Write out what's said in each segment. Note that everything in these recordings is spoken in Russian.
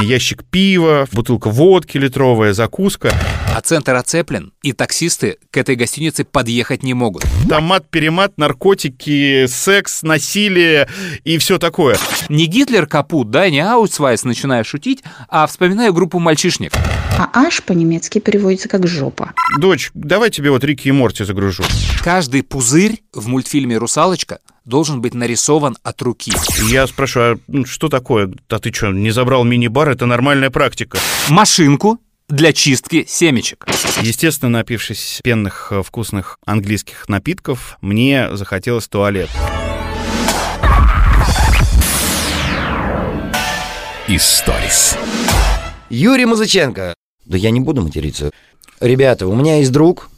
Ящик пива, бутылка водки литровая, закуска. А центр оцеплен, и таксисты к этой гостинице подъехать не могут. Там мат-перемат, наркотики, секс, насилие и все такое. Не Гитлер капут, да, не Аутсвайс, начинаю шутить, а вспоминаю группу мальчишник. А аж по-немецки переводится как «жопа». Дочь, давай тебе вот Рики и Морти загружу. Каждый пузырь в мультфильме «Русалочка» должен быть нарисован от руки. Я спрашиваю, а ну, что такое? А ты что, не забрал мини-бар? Это нормальная практика. Машинку для чистки семечек. Естественно, напившись пенных э, вкусных английских напитков, мне захотелось туалет. Историс. Юрий Музыченко. Да я не буду материться. Ребята, у меня есть друг.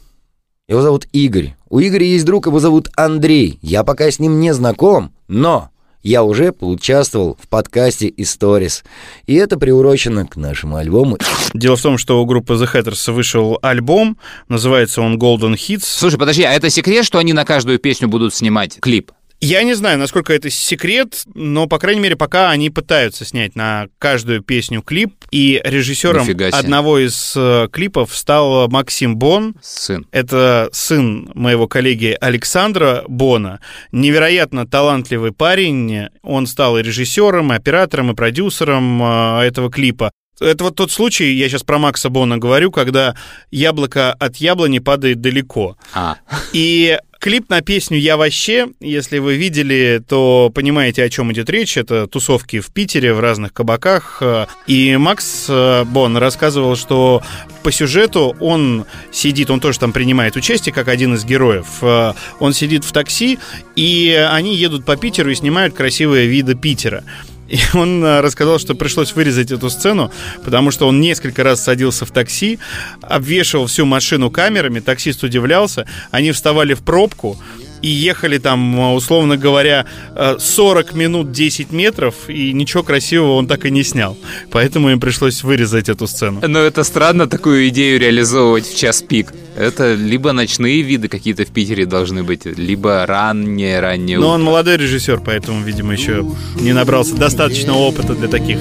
Его зовут Игорь. У Игоря есть друг, его зовут Андрей. Я пока с ним не знаком, но я уже поучаствовал в подкасте Stories. И это приурочено к нашему альбому. Дело в том, что у группы The Hatters вышел альбом, называется он Golden Hits. Слушай, подожди, а это секрет, что они на каждую песню будут снимать клип? Я не знаю, насколько это секрет, но, по крайней мере, пока они пытаются снять на каждую песню клип. И режиссером одного из э, клипов стал Максим Бон. Сын. Это сын моего коллеги Александра Бона. Невероятно талантливый парень. Он стал и режиссером, и оператором, и продюсером э, этого клипа. Это вот тот случай, я сейчас про Макса Бона говорю, когда яблоко от яблони падает далеко. А, И клип на песню «Я вообще», если вы видели, то понимаете, о чем идет речь. Это тусовки в Питере, в разных кабаках. И Макс э, Бон рассказывал, что по сюжету он сидит, он тоже там принимает участие, как один из героев. Э, Он сидит в такси, и они едут по Питеру и снимают красивые виды Питера. И он э, рассказал, что пришлось вырезать эту сцену, потому что он несколько раз садился в такси, обвешивал всю машину камерами, таксист удивлялся, они вставали в пробку и ехали там, э, условно говоря, э, 40 минут 10 метров, и ничего красивого он так и не снял. Поэтому им пришлось вырезать эту сцену. но это странно такую идею реализовывать в час пик. Это либо ночные виды какие-то в Питере должны быть, либо раннее, раннее Но утро. он молодой режиссер, поэтому, видимо, еще не набрался достаточно опыта для таких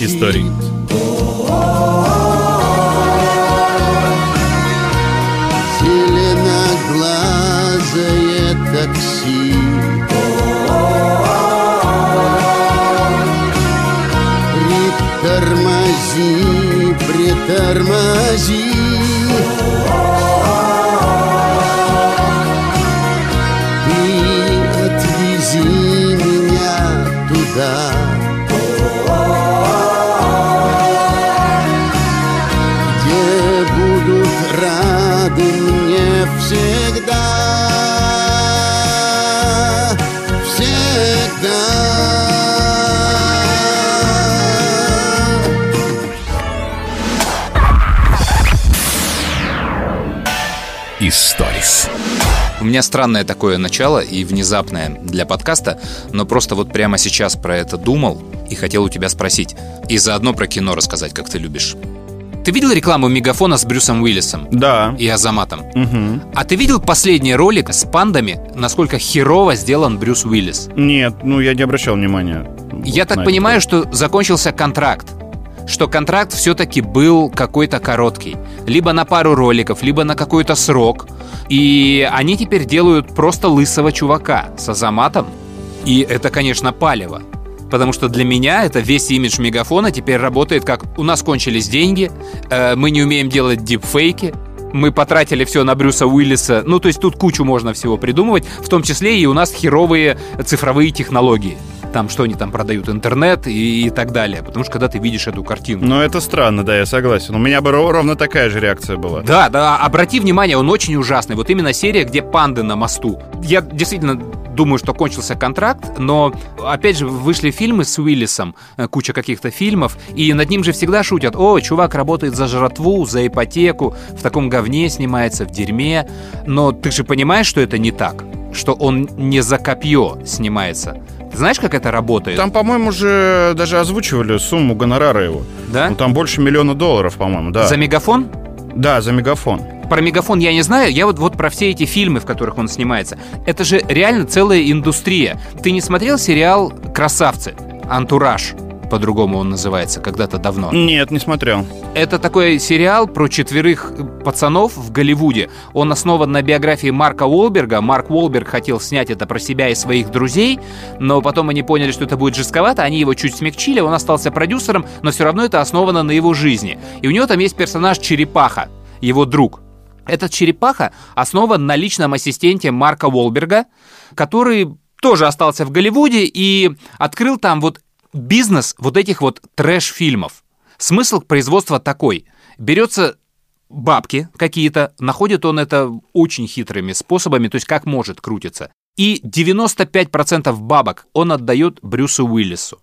историй. Притормози, притормози Ты отвези меня Историс. У меня странное такое начало и внезапное для подкаста, но просто вот прямо сейчас про это думал и хотел у тебя спросить. И заодно про кино рассказать, как ты любишь. Ты видел рекламу Мегафона с Брюсом Уиллисом Да. и Азаматом? Мгм. А ты видел последний ролик с пандами, насколько херово сделан Брюс Уиллис? Нет, ну я не обращал внимания. Я так понимаю, это. что закончился контракт. Что контракт все-таки был какой-то короткий. Либо на пару роликов, либо на какой-то срок. И они теперь делают просто лысого чувака с Азаматом. И это, конечно, палево. Потому что для меня это весь имидж мегафона теперь работает как «у нас кончились деньги, э, мы не умеем делать дипфейки, мы потратили все на Брюса Уиллиса». Ну, то есть тут кучу можно всего придумывать, в том числе и у нас херовые цифровые технологии. Там что они там продают, интернет и, и так далее. Потому что когда ты видишь эту картину... Ну, это странно, да, я согласен. У меня бы ро- ровно такая же реакция была. Да, да, обрати внимание, он очень ужасный. Вот именно серия, где панды на мосту. Я действительно думаю, что кончился контракт, но, опять же, вышли фильмы с Уиллисом, э, куча каких-то фильмов, и над ним же всегда шутят, о, чувак работает за жратву, за ипотеку, в таком говне снимается, в дерьме. Но ты же понимаешь, что это не так, что он не за копье снимается. Знаешь, как это работает? Там, по-моему, уже даже озвучивали сумму гонорара его. да? Ну, там больше миллиона долларов, по-моему, да. За мегафон? Да, за мегафон. Про мегафон я не знаю, я вот, вот про все эти фильмы, в которых он снимается. Это же реально целая индустрия. Ты не смотрел сериал «Красавцы»? Антураж. По-другому он называется, когда-то давно. Нет, не смотрел. Это такой сериал про четверых пацанов в Голливуде. Он основан на биографии Марка Уолберга. Марк Уолберг хотел снять это про себя и своих друзей, но потом они поняли, что это будет жестковато, они его чуть смягчили, он остался продюсером, но все равно это основано на его жизни. И у него там есть персонаж Черепаха, его друг. Этот Черепаха основан на личном ассистенте Марка Уолберга, который тоже остался в Голливуде и открыл там вот бизнес вот этих вот трэш-фильмов. Смысл производства такой. Берется бабки какие-то, находит он это очень хитрыми способами, то есть как может крутиться. И 95% бабок он отдает Брюсу Уиллису.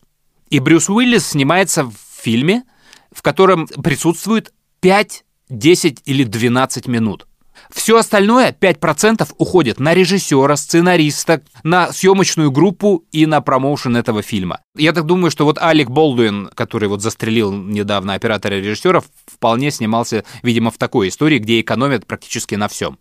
И Брюс Уиллис снимается в фильме, в котором присутствует 5, 10 или 12 минут. Все остальное, 5%, уходит на режиссера, сценариста, на съемочную группу и на промоушен этого фильма. Я так думаю, что вот Алек Болдуин, который вот застрелил недавно оператора режиссеров, вполне снимался, видимо, в такой истории, где экономят практически на всем.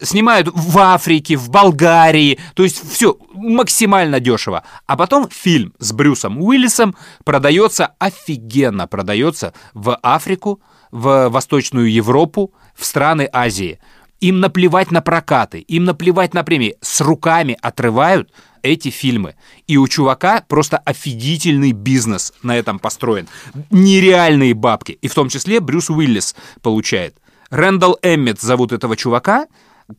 Снимают в Африке, в Болгарии, то есть все максимально дешево. А потом фильм с Брюсом Уиллисом продается офигенно, продается в Африку, в Восточную Европу, в страны Азии. Им наплевать на прокаты, им наплевать на премии. С руками отрывают эти фильмы. И у чувака просто офигительный бизнес на этом построен. Нереальные бабки. И в том числе Брюс Уиллис получает. Рэндалл Эммет зовут этого чувака,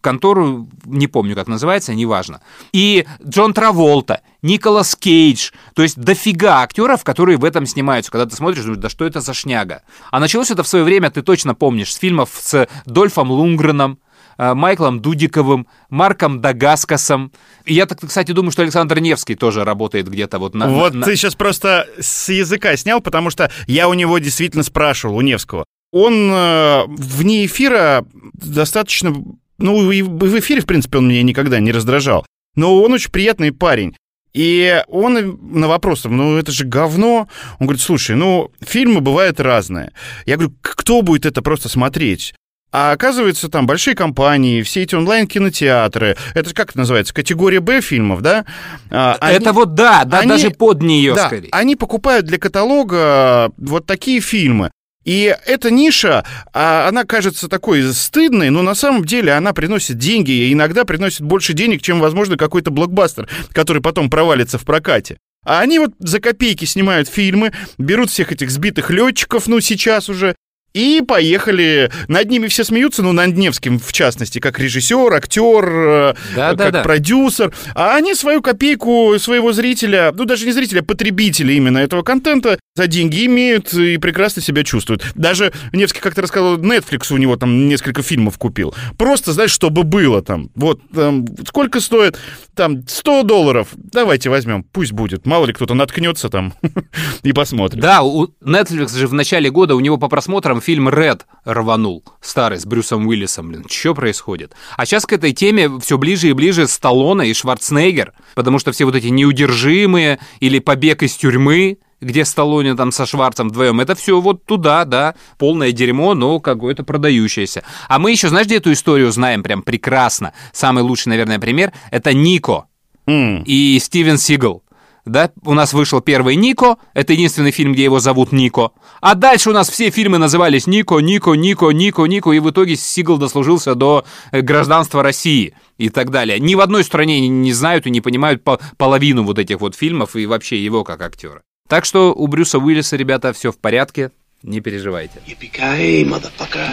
контору, не помню, как называется, неважно. И Джон Траволта, Николас Кейдж, то есть дофига актеров, которые в этом снимаются. Когда ты смотришь, думаешь, да что это за шняга? А началось это в свое время, ты точно помнишь, с фильмов с Дольфом Лунгреном, Майклом Дудиковым, Марком Дагаскасом. И я, так, кстати, думаю, что Александр Невский тоже работает где-то вот на... Вот на... ты сейчас просто с языка снял, потому что я у него действительно спрашивал, у Невского. Он э, вне эфира достаточно ну, и в эфире, в принципе, он меня никогда не раздражал. Но он очень приятный парень. И он на вопрос, ну это же говно. Он говорит, слушай, ну фильмы бывают разные. Я говорю, кто будет это просто смотреть? А оказывается, там большие компании, все эти онлайн-кинотеатры, это как это называется, категория Б фильмов, да? А, это они, вот да, да, они, даже под нее да, скорее. Они покупают для каталога вот такие фильмы. И эта ниша, а, она кажется такой стыдной, но на самом деле она приносит деньги, и иногда приносит больше денег, чем, возможно, какой-то блокбастер, который потом провалится в прокате. А они вот за копейки снимают фильмы, берут всех этих сбитых летчиков, ну, сейчас уже, и поехали. Над ними все смеются, ну, над Невским, в частности, как режиссер, актер, э, да, как да, да. продюсер. А они свою копейку своего зрителя, ну, даже не зрителя, а потребителя именно этого контента за деньги имеют и прекрасно себя чувствуют. Даже Невский как-то рассказал, Netflix у него там несколько фильмов купил. Просто, знаешь, чтобы было там. Вот, там, сколько стоит? Там, 100 долларов. Давайте возьмем, пусть будет. Мало ли кто-то наткнется там и посмотрит. Да, у Netflix же в начале года у него по просмотрам там фильм «Ред» рванул, старый, с Брюсом Уиллисом, блин, что происходит? А сейчас к этой теме все ближе и ближе Сталлоне и Шварценеггер, потому что все вот эти неудержимые или побег из тюрьмы, где Сталлоне там со Шварцем вдвоем, это все вот туда, да, полное дерьмо, но какое-то продающееся. А мы еще, знаешь, где эту историю знаем прям прекрасно? Самый лучший, наверное, пример — это Нико mm. и Стивен Сигал да, у нас вышел первый Нико, это единственный фильм, где его зовут Нико. А дальше у нас все фильмы назывались Нико, Нико, Нико, Нико, Нико, и в итоге Сигал дослужился до э, гражданства России и так далее. Ни в одной стране не знают и не понимают половину вот этих вот фильмов и вообще его как актера. Так что у Брюса Уиллиса, ребята, все в порядке, не переживайте.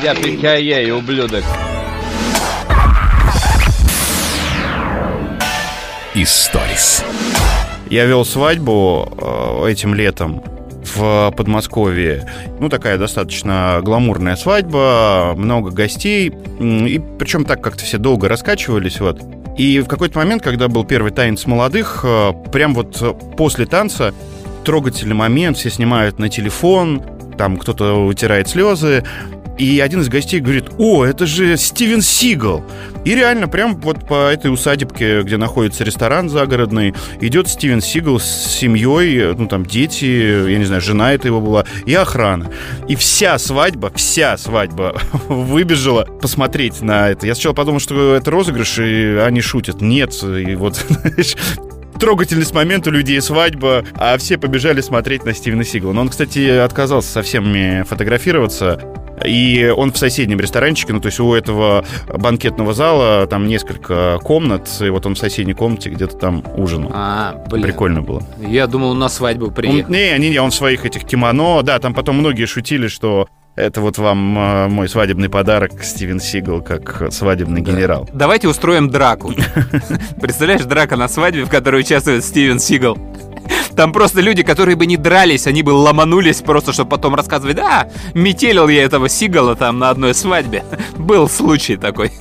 Я пикай, ублюдок. Историс. Я вел свадьбу э, этим летом в Подмосковье. Ну, такая достаточно гламурная свадьба, много гостей. И причем так как-то все долго раскачивались, вот. И в какой-то момент, когда был первый танец молодых, э, прям вот после танца трогательный момент, все снимают на телефон, там кто-то утирает слезы, и один из гостей говорит, о, это же Стивен Сигал. И реально, прям вот по этой усадебке, где находится ресторан загородный, идет Стивен Сигал с семьей, ну там дети, я не знаю, жена это его была, и охрана. И вся свадьба, вся свадьба выбежала посмотреть на это. Я сначала подумал, что это розыгрыш, и они шутят. Нет, и вот, знаешь, трогательный момент у людей свадьба, а все побежали смотреть на Стивена Сигала. Но он, кстати, отказался со всеми фотографироваться. И он в соседнем ресторанчике, ну, то есть у этого банкетного зала там несколько комнат, и вот он в соседней комнате где-то там ужинал. А, блин. Прикольно было. Я думал, на свадьбу Он, приехал. не, не, не, он в своих этих кимоно, да, там потом многие шутили, что это вот вам э, мой свадебный подарок, Стивен Сигал, как свадебный генерал. Давайте устроим драку. Представляешь, драка на свадьбе, в которой участвует Стивен Сигал. Там просто люди, которые бы не дрались, они бы ломанулись просто, чтобы потом рассказывать, да, метелил я этого Сигала там на одной свадьбе. Был случай такой.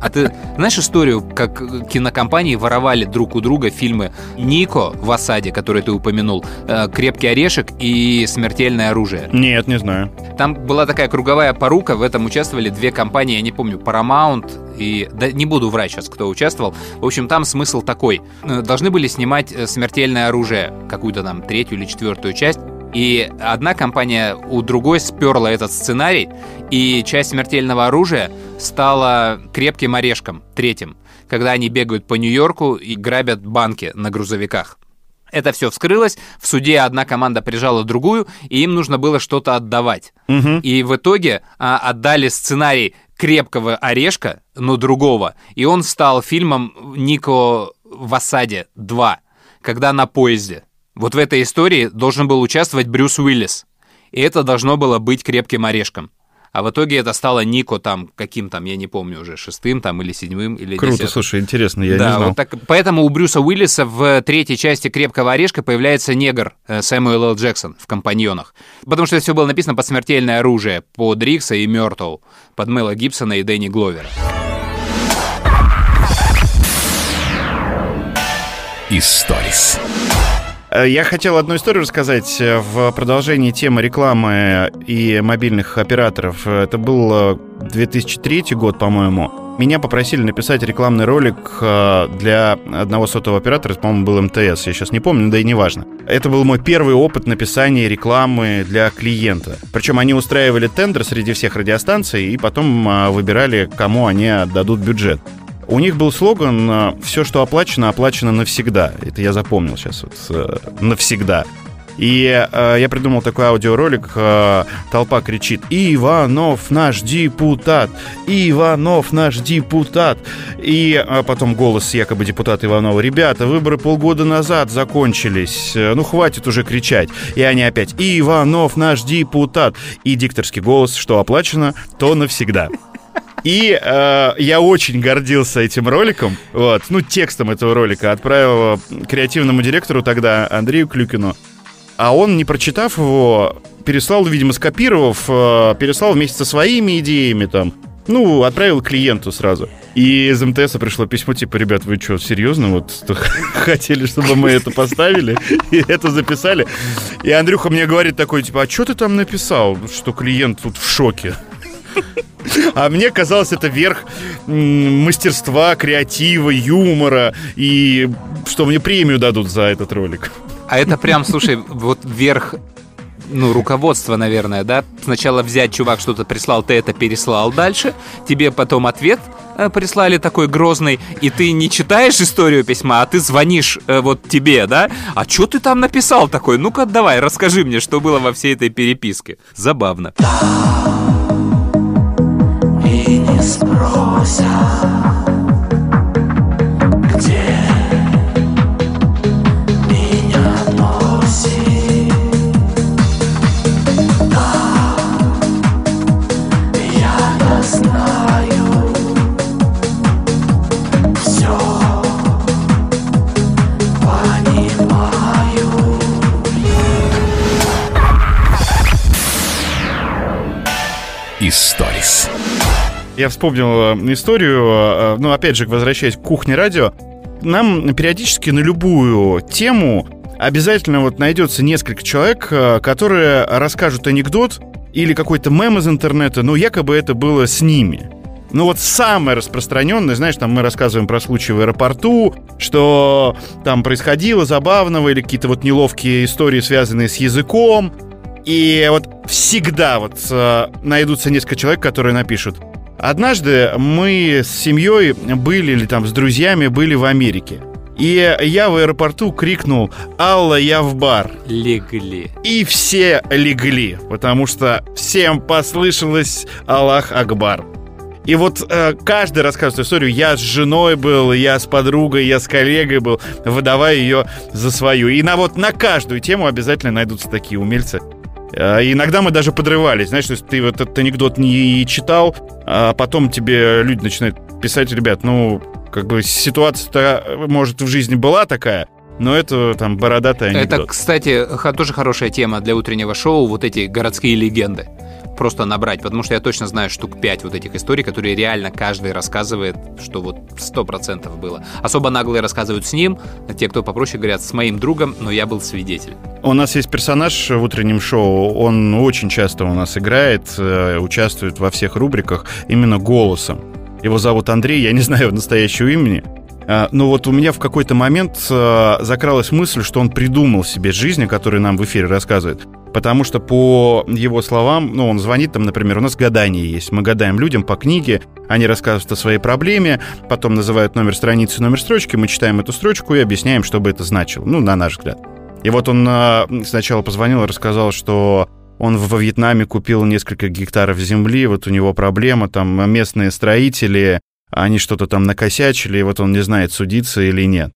А ты знаешь историю, как кинокомпании воровали друг у друга фильмы Нико в осаде, который ты упомянул, э, Крепкий орешек и Смертельное оружие? Нет, не знаю. Там была такая круговая порука, в этом участвовали две компании, я не помню, Paramount и... Да не буду врать сейчас, кто участвовал. В общем, там смысл такой. Э, Должны были снимать э, «Смертельное оружие», какую-то там третью или четвертую часть, и одна компания у другой сперла этот сценарий, и часть смертельного оружия стала крепким орешком, третьим, когда они бегают по Нью-Йорку и грабят банки на грузовиках. Это все вскрылось, в суде одна команда прижала другую, и им нужно было что-то отдавать. И в итоге а, отдали сценарий крепкого орешка, но другого, и он стал фильмом Нико в осаде 2, когда на поезде. Вот в этой истории должен был участвовать Брюс Уиллис. И это должно было быть крепким орешком. А в итоге это стало Нико там, каким там, я не помню уже, шестым там или седьмым или Круто, десятым. слушай, интересно, я да, не знал. вот так, поэтому у Брюса Уиллиса в третьей части «Крепкого орешка» появляется негр э, Сэмюэл Л. Джексон в «Компаньонах». Потому что это все было написано под «Смертельное оружие», под Рикса и Мёртл, под Мэла Гибсона и Дэнни Гловера. Историс. Э, Я хотел одну историю рассказать э, в продолжении темы рекламы и мобильных операторов. Э, Это был э, 2003 год, по-моему. Меня попросили написать рекламный ролик для одного сотового оператора, по-моему, был МТС, я сейчас не помню, да и не важно. Это был мой первый опыт написания рекламы для клиента. Причем они устраивали тендер среди всех радиостанций и потом выбирали, кому они отдадут бюджет. У них был слоган «Все, что оплачено, оплачено навсегда». Это я запомнил сейчас вот э, навсегда. И э, я придумал такой аудиоролик. э, толпа кричит «Иванов наш депутат! Иванов наш депутат!» И э, потом голос якобы депутата Иванова «Ребята, выборы полгода назад закончились. Э, Ну, хватит уже кричать». И они опять «Иванов наш депутат!» И дикторский голос «Что оплачено, то навсегда». И э, я очень гордился этим роликом. Вот, ну, текстом этого ролика отправил креативному директору тогда Андрею Клюкину. А он, не прочитав его, переслал, видимо, скопировав, э, переслал вместе со своими идеями там. Ну, отправил клиенту сразу. И из МТС пришло письмо, типа, ребят, вы что, серьезно вот хотели, чтобы мы это поставили и это записали? И Андрюха мне говорит такой, типа, а что ты там написал, что клиент тут в шоке? А мне казалось, это верх мастерства, креатива, юмора, и что мне премию дадут за этот ролик. А это прям, слушай, вот верх ну, руководство, наверное, да? Сначала взять, чувак что-то прислал, ты это переслал дальше, тебе потом ответ э, прислали такой грозный, и ты не читаешь историю письма, а ты звонишь э, вот тебе, да? А что ты там написал такой? Ну-ка, давай, расскажи мне, что было во всей этой переписке. Забавно. И не спросят, Я вспомнил э, историю, э, ну, опять же, возвращаясь к кухне радио. Нам периодически на любую тему обязательно вот найдется несколько человек, э, которые расскажут анекдот или какой-то мем из интернета, но якобы это было с ними. Ну вот самое распространенное, знаешь, там мы рассказываем про случай в аэропорту, что там происходило забавного или какие-то вот неловкие истории, связанные с языком. И вот всегда вот э, найдутся несколько человек, которые напишут. Однажды мы с семьей были или там с друзьями были в Америке. И я в аэропорту крикнул «Алла, я в бар!» Легли. И все легли, потому что всем послышалось «Аллах Акбар». И вот э, каждый рассказывает историю. Я с женой был, я с подругой, я с коллегой был, выдавая ее за свою. И на вот на каждую тему обязательно найдутся такие умельцы. Э, иногда мы даже подрывались, знаешь, то есть ты вот этот анекдот не читал, а потом тебе люди начинают писать, ребят, ну, как бы ситуация-то, может, в жизни была такая, но это там бородатая анекдот. Это, кстати, тоже хорошая тема для утреннего шоу, вот эти городские легенды. Просто набрать, потому что я точно знаю штук 5 вот этих историй, которые реально каждый рассказывает, что вот 100% было. Особо наглые рассказывают с ним, а те, кто попроще, говорят с моим другом, но я был свидетель. У нас есть персонаж в утреннем шоу, он очень часто у нас играет, э, участвует во всех рубриках именно голосом. Его зовут Андрей, я не знаю его настоящего имени. А, Но вот у меня в какой-то момент э, закралась мысль, что он придумал себе жизнь, о которой нам в эфире рассказывает. Потому что по его словам, ну, он звонит там, например, у нас гадание есть. Мы гадаем людям по книге, они рассказывают о своей проблеме, потом называют номер страницы, номер строчки, мы читаем эту строчку и объясняем, что бы это значило. Ну, на наш взгляд. И вот он э, сначала позвонил и рассказал, что он во Вьетнаме купил несколько гектаров земли, вот у него проблема, там местные строители, они что-то там накосячили, и вот он не знает, судиться или нет.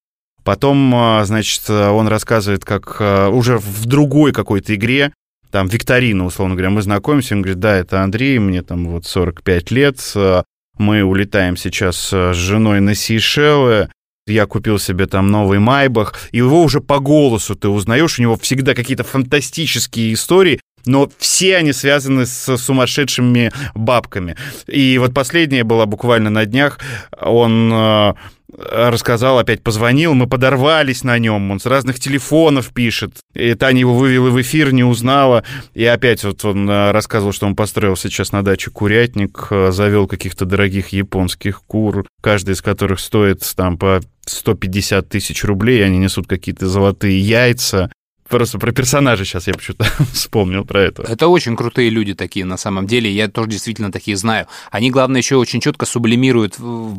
Потом, а, значит, он рассказывает, как а, уже в другой какой-то игре, там, викторина, условно говоря, мы знакомимся, он говорит, да, это Андрей, мне там вот 45 лет, а, мы улетаем сейчас с женой на Сейшелы, я купил себе там новый Майбах, и его уже по голосу ты узнаешь, у него всегда какие-то фантастические истории, но все они связаны с сумасшедшими бабками. И вот последняя была буквально на днях, он рассказал, опять позвонил, мы подорвались на нем, он с разных телефонов пишет. И Таня его вывела в эфир, не узнала. И опять вот он э, рассказывал, что он построил сейчас на даче курятник, э, завел каких-то дорогих японских кур, каждый из которых стоит там по 150 тысяч рублей, они несут какие-то золотые яйца. Просто про персонажа сейчас я почему-то вспомнил про это. Это очень крутые люди такие на самом деле, я тоже действительно такие знаю. Они, главное, еще очень четко сублимируют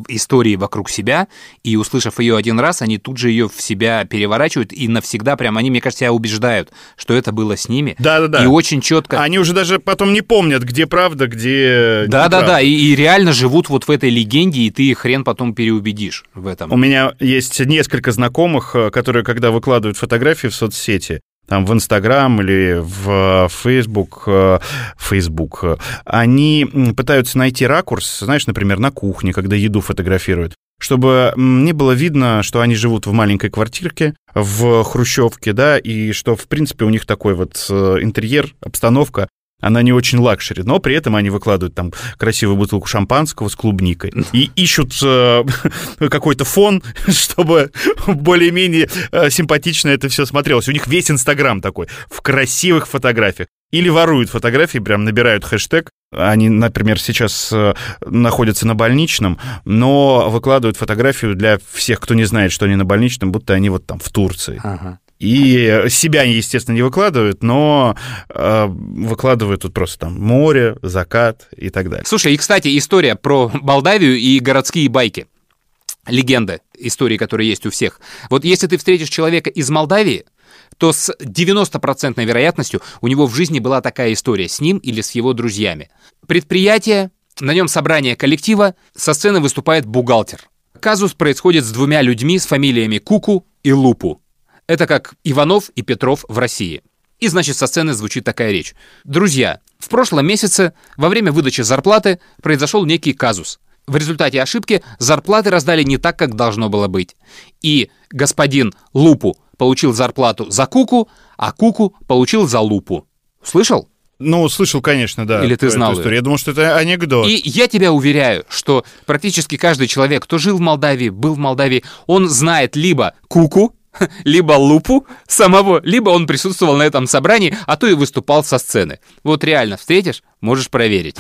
истории вокруг себя, и услышав ее один раз, они тут же ее в себя переворачивают, и навсегда прям они, мне кажется, себя убеждают, что это было с ними. Да-да-да. И очень четко... Они уже даже потом не помнят, где правда, где Да, да, неправда. да, и, и реально живут вот в этой легенде, и ты их хрен потом переубедишь в этом. У меня есть несколько знакомых, э, которые, когда выкладывают фотографии в соцсети, там в Инстаграм или в Фейсбук, э, Фейсбук, э, они пытаются найти ракурс, знаешь, например, на кухне, когда еду фотографируют, чтобы не было видно, что они живут в маленькой квартирке, в хрущевке, да, и что, в принципе, у них такой вот э, интерьер, обстановка, она не очень luxury, но при этом они выкладывают там красивую бутылку шампанского с клубникой и ищут э, какой-то фон, чтобы более-менее э, симпатично это все смотрелось. У них весь Инстаграм такой, в красивых фотографиях. Или воруют фотографии, прям набирают хэштег. Они, например, сейчас э, находятся на больничном, но выкладывают фотографию для всех, кто не знает, что они на больничном, будто они вот там в Турции. Ага. И себя естественно, не выкладывают, но э, выкладывают тут просто там море, закат и так далее. Слушай, и, кстати, история про Молдавию и городские байки. Легенда истории, которые есть у всех. Вот если ты встретишь человека из Молдавии, то с 90% вероятностью у него в жизни была такая история с ним или с его друзьями. Предприятие, на нем собрание коллектива, со сцены выступает бухгалтер. Казус происходит с двумя людьми с фамилиями Куку и Лупу. Это как Иванов и Петров в России. И, значит, со сцены звучит такая речь. Друзья, в прошлом месяце во время выдачи зарплаты произошел некий казус. В результате ошибки зарплаты раздали не так, как должно было быть. И господин Лупу получил зарплату за Куку, а Куку получил за Лупу. Слышал? Ну, слышал, конечно, да. Или ты эту знал историю. её? Я думал, что это анекдот. И я тебя уверяю, что практически каждый человек, кто жил в Молдавии, был в Молдавии, он знает либо Куку, либо Лупу самого, либо он присутствовал на этом собрании, а то и выступал со сцены. Вот реально встретишь, можешь проверить.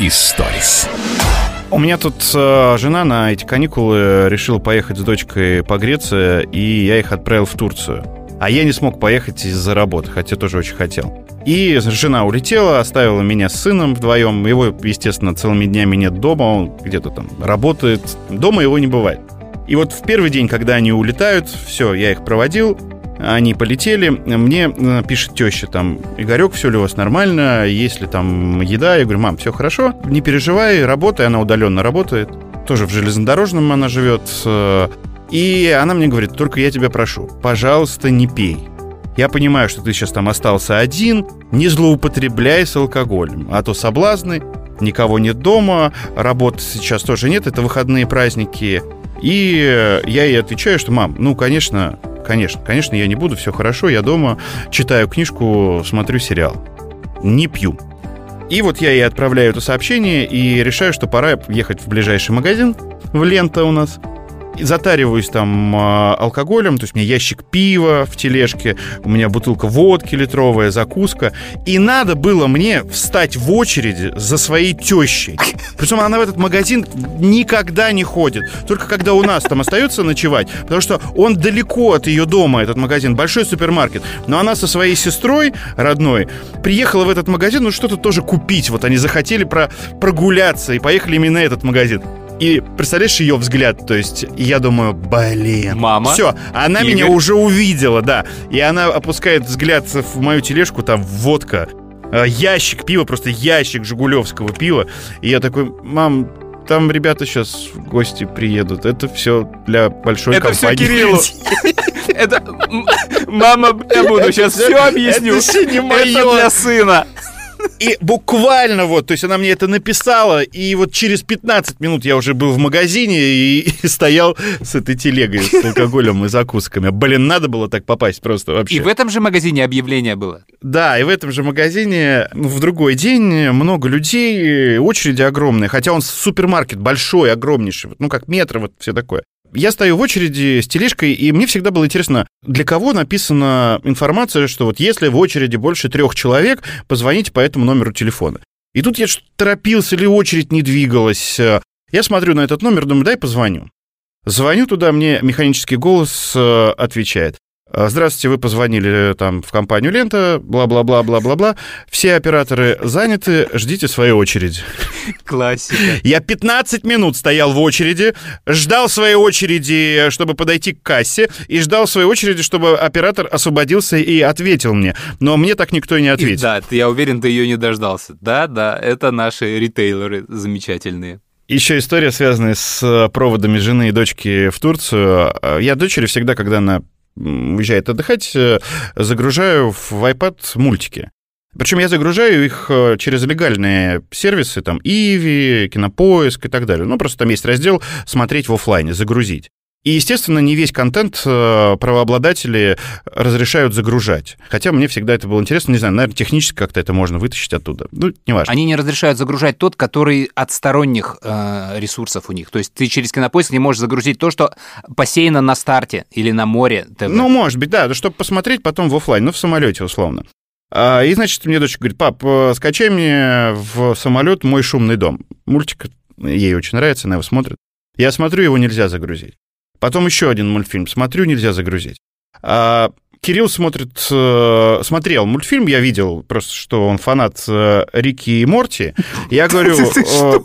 Историс. У меня тут э, жена на эти каникулы решила поехать с дочкой погреться, и я их отправил в Турцию. А я не смог поехать из-за работы, хотя тоже очень хотел. И жена улетела, оставила меня с сыном вдвоем. Его, естественно, целыми днями нет дома, он где-то там работает. Дома его не бывает. И вот в первый день, когда они улетают, все, я их проводил, они полетели, мне э, пишет теща там, Игорек, все ли у вас нормально, есть ли там еда? Я говорю, мам, все хорошо, не переживай, работай, она удаленно работает, тоже в железнодорожном она живет. э, И она мне говорит, только я тебя прошу, пожалуйста, не пей. Я понимаю, что ты сейчас там остался один, не злоупотребляй с алкоголем, а то соблазны, никого нет дома, работы сейчас тоже нет, это выходные праздники. И э, я ей отвечаю, что, мам, ну, конечно, конечно, конечно, я не буду, все хорошо, я дома читаю книжку, смотрю сериал. Не пью. И вот я ей отправляю это сообщение и решаю, что пора ехать в ближайший магазин, в Лента у нас, затариваюсь там а, алкоголем, то есть у меня ящик пива в тележке, у меня бутылка водки литровая, закуска. И надо было мне встать в очереди за своей тещей. Причем она в этот магазин никогда не ходит. Только когда у нас там остается ночевать. Потому что он далеко от ее дома, этот магазин. Большой супермаркет. Но она со своей сестрой родной приехала в этот магазин, ну что-то тоже купить. Вот они захотели про прогуляться и поехали именно этот магазин. И представляешь ее взгляд, то есть я думаю, блин. Мама? Все, она Игорь? меня уже увидела, да. И она опускает взгляд в мою тележку, там водка, э, ящик пива, просто ящик жигулевского пива. И я такой, мам, там ребята сейчас в гости приедут. Это все для большой Это все компании. Кириллу. Это мама, я буду сейчас все объясню. Это. Это для сына. И буквально вот, то есть она мне это написала, и вот через 15 минут я уже был в магазине и, и стоял с этой телегой с алкоголем и закусками. Блин, надо было так попасть просто вообще. И в этом же магазине объявление было. Да, и в этом же магазине ну, в другой день много людей, очереди огромные, хотя он супермаркет большой, огромнейший, ну как метро, вот все такое. Я стою в очереди с тележкой, и мне всегда было интересно, для кого написана информация, что вот если в очереди больше трех человек, позвоните по этому номеру телефона. И тут я торопился, или очередь не двигалась. Я смотрю на этот номер, думаю, дай позвоню. Звоню туда, мне механический голос э, отвечает. «А, Здравствуйте, вы позвонили э, там в компанию Лента, бла-бла-бла-бла-бла-бла. Все операторы заняты, ждите своей очереди. Классика. Я 15 минут стоял в очереди, ждал своей очереди, чтобы подойти к кассе, и ждал своей очереди, чтобы оператор освободился и ответил мне. Но мне так никто и не И ответил. Да, ты- я уверен, ты ее не дождался. Да, да, это наши ритейлеры замечательные. Еще история, связанная с э, проводами жены и дочки в Турцию. Э, Я дочери всегда, когда она уезжает отдыхать, э, загружаю в iPad мультики. Причем я загружаю их э, через легальные сервисы, там, Иви, Кинопоиск и так далее. Ну, просто там есть раздел «Смотреть в оффлайне», «Загрузить». И, естественно, не весь контент э, правообладатели разрешают загружать. Хотя мне всегда это было интересно. Не знаю, наверное, технически как-то это можно вытащить оттуда. Ну, неважно. Они не разрешают загружать тот, который от сторонних э, ресурсов у них. То есть ты через кинопоиск не можешь загрузить то, что посеяно на старте или на море ТВ. Ну, может быть, да, чтобы посмотреть потом в офлайн, ну, в самолете, условно. А, И, значит, мне дочка говорит, пап, э, скачай мне в самолет «Мой шумный дом». Мультик ей очень нравится, она его смотрит. Я смотрю, его нельзя загрузить. Потом еще один мультфильм смотрю, нельзя загрузить. А Кирилл смотрит, э, смотрел мультфильм, я видел просто, что он фанат э, Рики и Морти. Я говорю, э,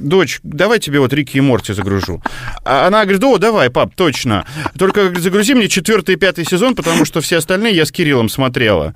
дочь, давай тебе вот Рики и Морти загружу. А она говорит, о, давай, пап, точно. Только загрузи мне четвертый и пятый сезон, потому что все остальные я с Кириллом смотрела.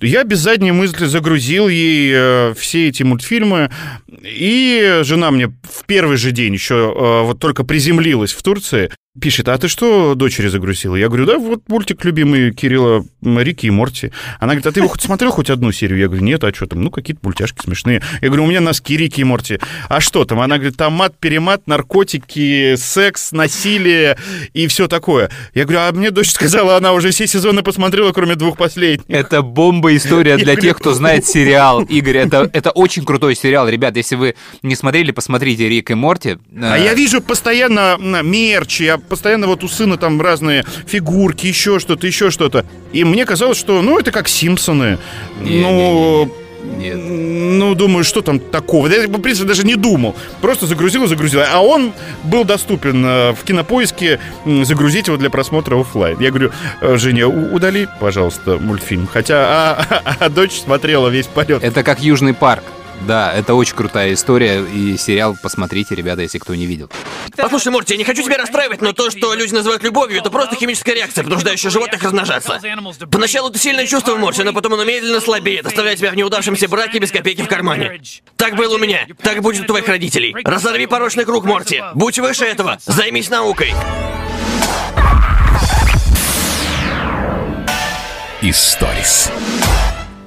Я без задней мысли загрузил ей э, все эти мультфильмы, и жена мне в первый же день еще э, вот только приземлилась в Турции, пишет, а ты что дочери загрузила? Я говорю, да, вот мультик любимый Кирилла Рики и Морти. Она говорит, а ты его хоть смотрел хоть одну серию? Я говорю, нет, а что там? Ну, какие-то мультяшки смешные. Я говорю, у меня носки Рики и Морти. А что там? Она говорит, там мат, перемат, наркотики, секс, насилие и все такое. Я говорю, а мне дочь сказала, она уже все сезоны посмотрела, кроме двух последних. Это бомба история для тех, кто знает сериал. Игорь, это, это очень крутой сериал. Ребят, если вы не смотрели, посмотрите Рик и Морти. А я вижу постоянно мерч, я постоянно вот у сына там разные фигурки, еще что-то, еще что-то. И мне казалось, что, ну, это как Симпсоны. Не, ну, Нет. Ну, думаю, что там такого. Я, в принципе, даже не думал. Просто загрузил и загрузил. А он был доступен э, в кинопоиске. Загрузить его для просмотра оффлайн. Я говорю, «Э, Женя, удали, пожалуйста, мультфильм. Хотя а, а дочь смотрела весь полет. Это как Южный парк. Да, это очень крутая история, и сериал посмотрите, ребята, если кто не видел. Послушай, Морти, я не хочу тебя расстраивать, но то, что люди называют любовью, это просто химическая реакция, понуждающая животных размножаться. Поначалу это сильное чувство, Морти, но потом оно медленно слабеет, оставляя тебя в неудавшемся браке без копейки в кармане. Так было у меня. Так будет у твоих родителей. Разорви порочный круг, Морти. Будь выше этого. Займись наукой. Историс.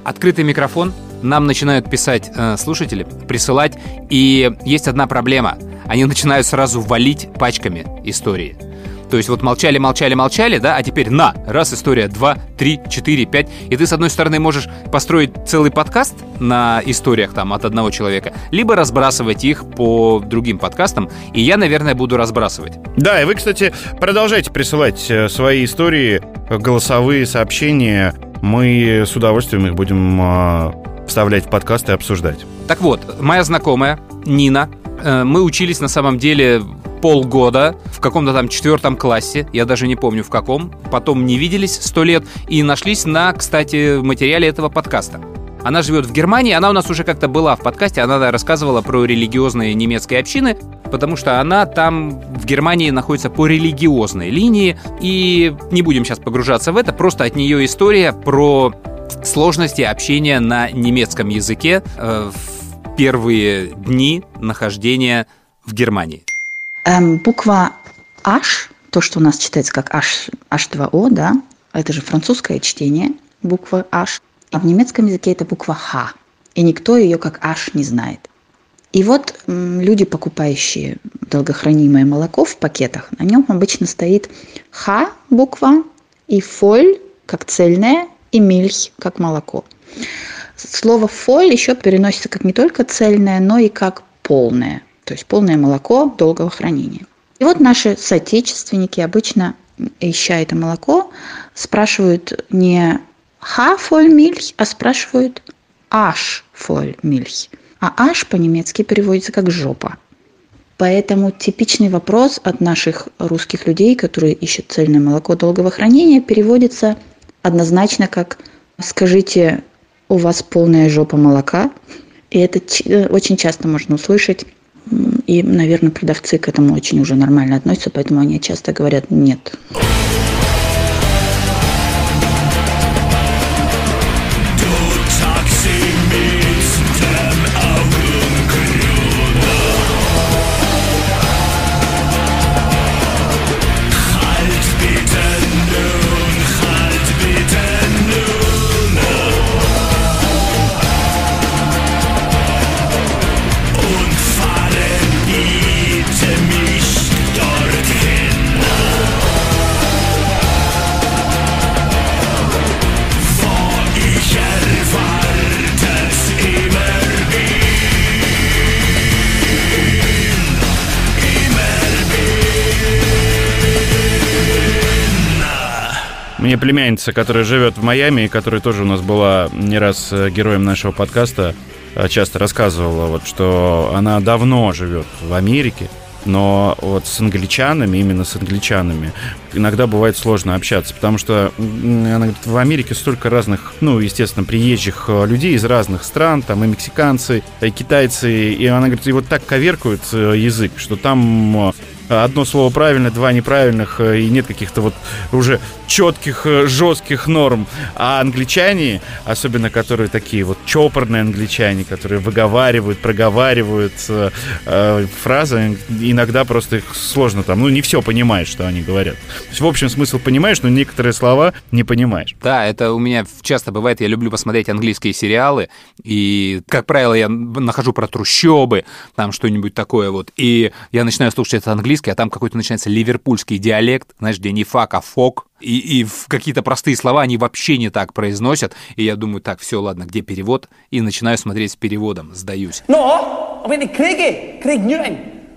Открытый микрофон нам начинают писать э, слушатели, присылать, и есть одна проблема. Они начинают сразу валить пачками истории. То есть вот молчали, молчали, молчали, да, а теперь на, раз история, два, три, четыре, пять. И ты, с одной стороны, можешь построить целый подкаст на историях там от одного человека, либо разбрасывать их по другим подкастам. И я, наверное, буду разбрасывать. Да, и вы, кстати, продолжайте присылать э, свои истории, голосовые сообщения. Мы с удовольствием их будем э, вставлять в подкаст и обсуждать. Так вот, моя знакомая Нина, э, мы учились на самом деле полгода в каком-то там четвертом классе, я даже не помню в каком, потом не виделись сто лет и нашлись на, кстати, материале этого подкаста. Она живет в Германии, она у нас уже как-то была в подкасте, она рассказывала про религиозные немецкие общины, потому что она там в Германии находится по религиозной линии, и не будем сейчас погружаться в это, просто от нее история про сложности общения на немецком языке э, в первые дни нахождения в Германии. Эм, буква H, то, что у нас читается как H, H2O, да, это же французское чтение буквы H, а в немецком языке это буква Х, и никто ее как H не знает. И вот люди, покупающие долгохранимое молоко в пакетах, на нем обычно стоит Х буква и фоль как цельная и мильх как молоко. Слово фоль еще переносится как не только цельное, но и как полное, то есть полное молоко долгого хранения. И вот наши соотечественники обычно, ища это молоко, спрашивают не «ха фоль мильх», а спрашивают «аш фоль мильх». А «аш» по-немецки переводится как «жопа». Поэтому типичный вопрос от наших русских людей, которые ищут цельное молоко долгого хранения, переводится однозначно как «скажите, у вас полная жопа молока?» И это э, очень часто можно услышать. И, наверное, продавцы к этому очень уже нормально относятся, поэтому они часто говорят «нет». Мне племянница, которая живет в Майами, и которая тоже у нас была не раз э, героем нашего подкаста, э, часто рассказывала, вот, что она давно живет в Америке, но вот с англичанами, именно с англичанами, иногда бывает сложно общаться, потому что она говорит, в Америке столько разных, ну, естественно, приезжих э, людей из разных стран, там и мексиканцы, и китайцы, и она говорит, и вот так коверкуют э, язык, что там одно слово правильно, два неправильных, и нет каких-то вот уже четких, э, жестких норм. А англичане, особенно которые такие вот чопорные англичане, которые выговаривают, проговаривают э, э, фразы, иногда просто их сложно там, ну, не все понимаешь, что они говорят. То есть, в общем, смысл понимаешь, но некоторые слова не понимаешь. Да, это у меня часто бывает, я люблю посмотреть английские сериалы, и, как правило, я нахожу про трущобы, там что-нибудь такое вот, и я начинаю слушать это английский, а там какой-то начинается ливерпульский диалект, знаешь, где не фак, а фок, и, и в какие-то простые слова они вообще не так произносят, и я думаю, так, все, ладно, где перевод? И начинаю смотреть с переводом, сдаюсь. No,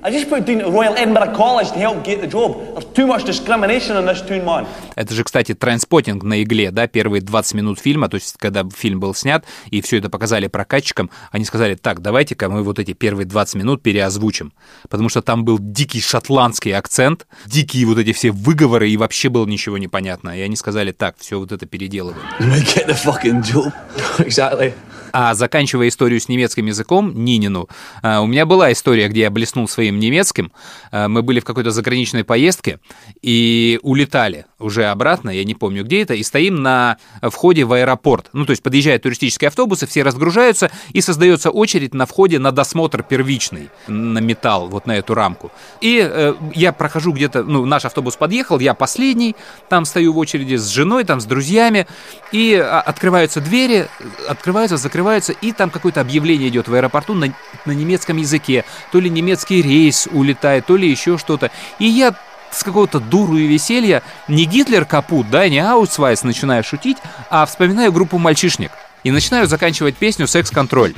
I went to Craigie, Craig Newton. I just put down to Royal Edinburgh College to help get the job. There's too much discrimination in this town, man. Это же, кстати, транспотинг на игле, да, первые 20 минут фильма, то есть когда фильм был снят, и все это показали прокатчикам, они сказали, так, давайте-ка мы вот эти первые 20 минут переозвучим, потому что там был дикий шотландский акцент, дикие вот эти все выговоры, и вообще было ничего не понятно. И они сказали, так, все вот это переделываем. Get the fucking job. exactly. А заканчивая историю с немецким языком, Нинину, а, у меня была история, где я блеснул своим немецким. А, Мы были в какой-то заграничной поездке и улетали уже обратно, я не помню где это, и стоим на входе в аэропорт. Ну, то есть подъезжают туристические автобусы, все разгружаются, и создается очередь на входе на досмотр первичный, на металл, вот на эту рамку. И э, я прохожу где-то, ну, наш автобус подъехал, я последний, там стою в очереди с женой, там с друзьями, и а, открываются двери, открываются, закрываются, и там какое-то объявление идет в аэропорту на, на немецком языке. То ли немецкий рейс улетает, то ли еще что-то. И я с какого-то дуру и веселья не Гитлер капут, да, не Аутсвайс начинаю шутить, а вспоминаю группу «Мальчишник». И начинаю заканчивать песню «Секс-контроль»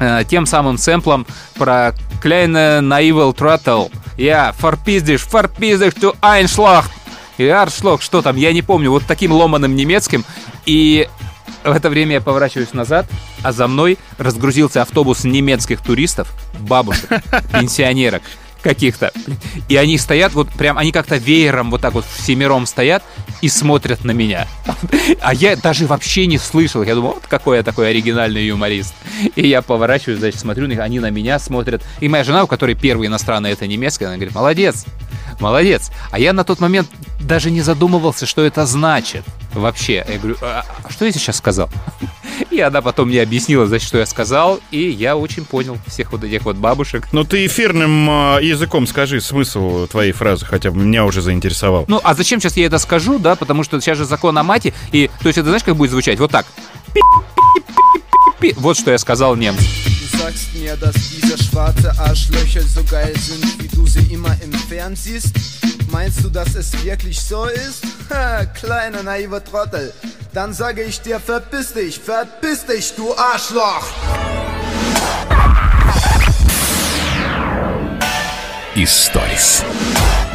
э, тем самым сэмплом про Kleine Naivel Trottel. Я форпиздишь, форпиздишь, du Einschlag. И Аршлог, что там, я не помню, вот таким ломаным немецким. И в это время я поворачиваюсь назад, а за мной разгрузился автобус немецких туристов, бабушек, пенсионерок каких-то. И они стоят, вот прям, они как-то веером вот так вот всемиром стоят и смотрят на меня. А я даже вообще не слышал. Я думал, вот какой я такой оригинальный юморист. И я поворачиваюсь, значит, смотрю на них, они на меня смотрят. И моя жена, у которой первый иностранный это немецкий, она говорит, молодец, молодец. А я на тот момент даже не задумывался, что это значит вообще. Я говорю, а, а что я сейчас сказал? И она потом мне объяснила, значит, что я сказал, и я очень понял всех вот этих вот бабушек. Ну ты эфирным э, языком скажи смысл твоей фразы, хотя бы меня уже заинтересовал. Ну, а зачем сейчас я это скажу, да? Потому что сейчас же закон о мате, и, то есть это знаешь, как будет звучать? Вот так. Вот что я сказал немцу. Sagst mir, dass diese schwarze Arschlöcher so geil sind, wie du sie immer im Fern siehst? Meinst du, dass es wirklich so ist? Ha, kleiner naiver Trottel. Dann sage ich dir, verpiss dich, verpiss dich, du Arschloch! Историс.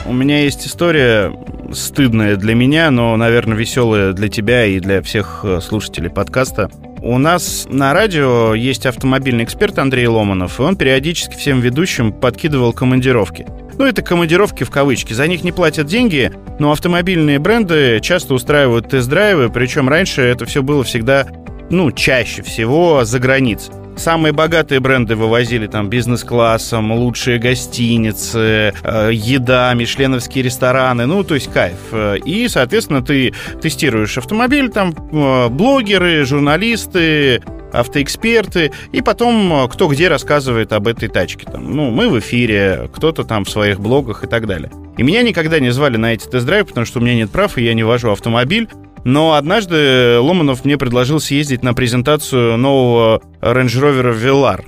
У меня есть история стыдная для меня, но, наверное, веселая для тебя и для всех э, слушателей подкаста. У нас на радио есть автомобильный эксперт Андрей Ломанов, и он периодически всем ведущим подкидывал командировки. Ну, это командировки в кавычки. За них не платят деньги, но автомобильные бренды часто устраивают тест-драйвы, причем раньше это все было всегда, ну, чаще всего за границей. Самые богатые бренды вывозили там бизнес-классом, лучшие гостиницы, э, еда, мишленовские рестораны, ну, то есть кайф. Э, И, соответственно, ты тестируешь автомобиль, там э, блогеры, журналисты, автоэксперты, и потом кто где рассказывает об этой тачке. Там, ну, мы в эфире, кто-то там в своих блогах и так далее. И меня никогда не звали на эти тест-драйвы, потому что у меня нет прав, и я не вожу автомобиль. Но однажды Ломанов мне предложил съездить на презентацию нового Range Rover Velar.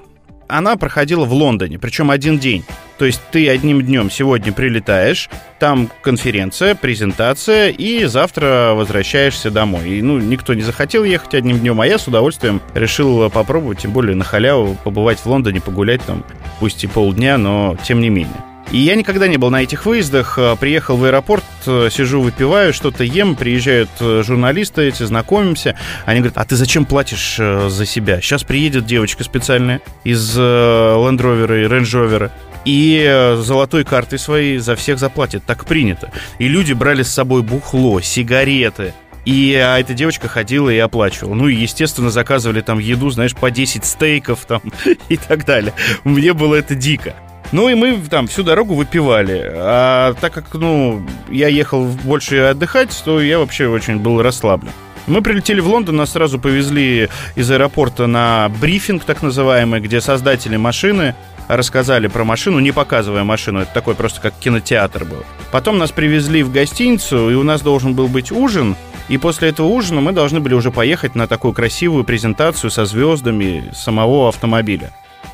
Она проходила в Лондоне, причем один день. То есть ты одним днем сегодня прилетаешь, там конференция, презентация, и завтра возвращаешься домой. И, ну, никто не захотел ехать одним днем, а я с удовольствием решил попробовать, тем более на халяву, побывать в Лондоне, погулять там, пусть и полдня, но тем не менее. И я никогда не был на этих выездах. А, Приехал в аэропорт, э, сижу, выпиваю, что-то ем, приезжают э, журналисты эти, знакомимся. Они говорят, а ты зачем платишь за себя? Сейчас приедет девочка специальная из Land Rover и Range Rover и золотой картой своей за всех заплатит. Так принято. И люди брали с собой бухло, сигареты. И а, эта девочка ходила и оплачивала. Ну и, естественно, заказывали там еду, знаешь, по 10 стейков там и так далее. Мне было это дико. Ну и мы там всю дорогу выпивали. А так как, ну, я ехал больше отдыхать, то я вообще очень был расслаблен. Мы прилетели в Лондон, нас сразу повезли из аэропорта на брифинг, так называемый, где создатели машины рассказали про машину, не показывая машину. Это такой просто как кинотеатр был. Потом нас привезли в гостиницу, и у нас должен был быть ужин. И после этого ужина мы должны были уже поехать на такую красивую презентацию со звездами самого автомобиля.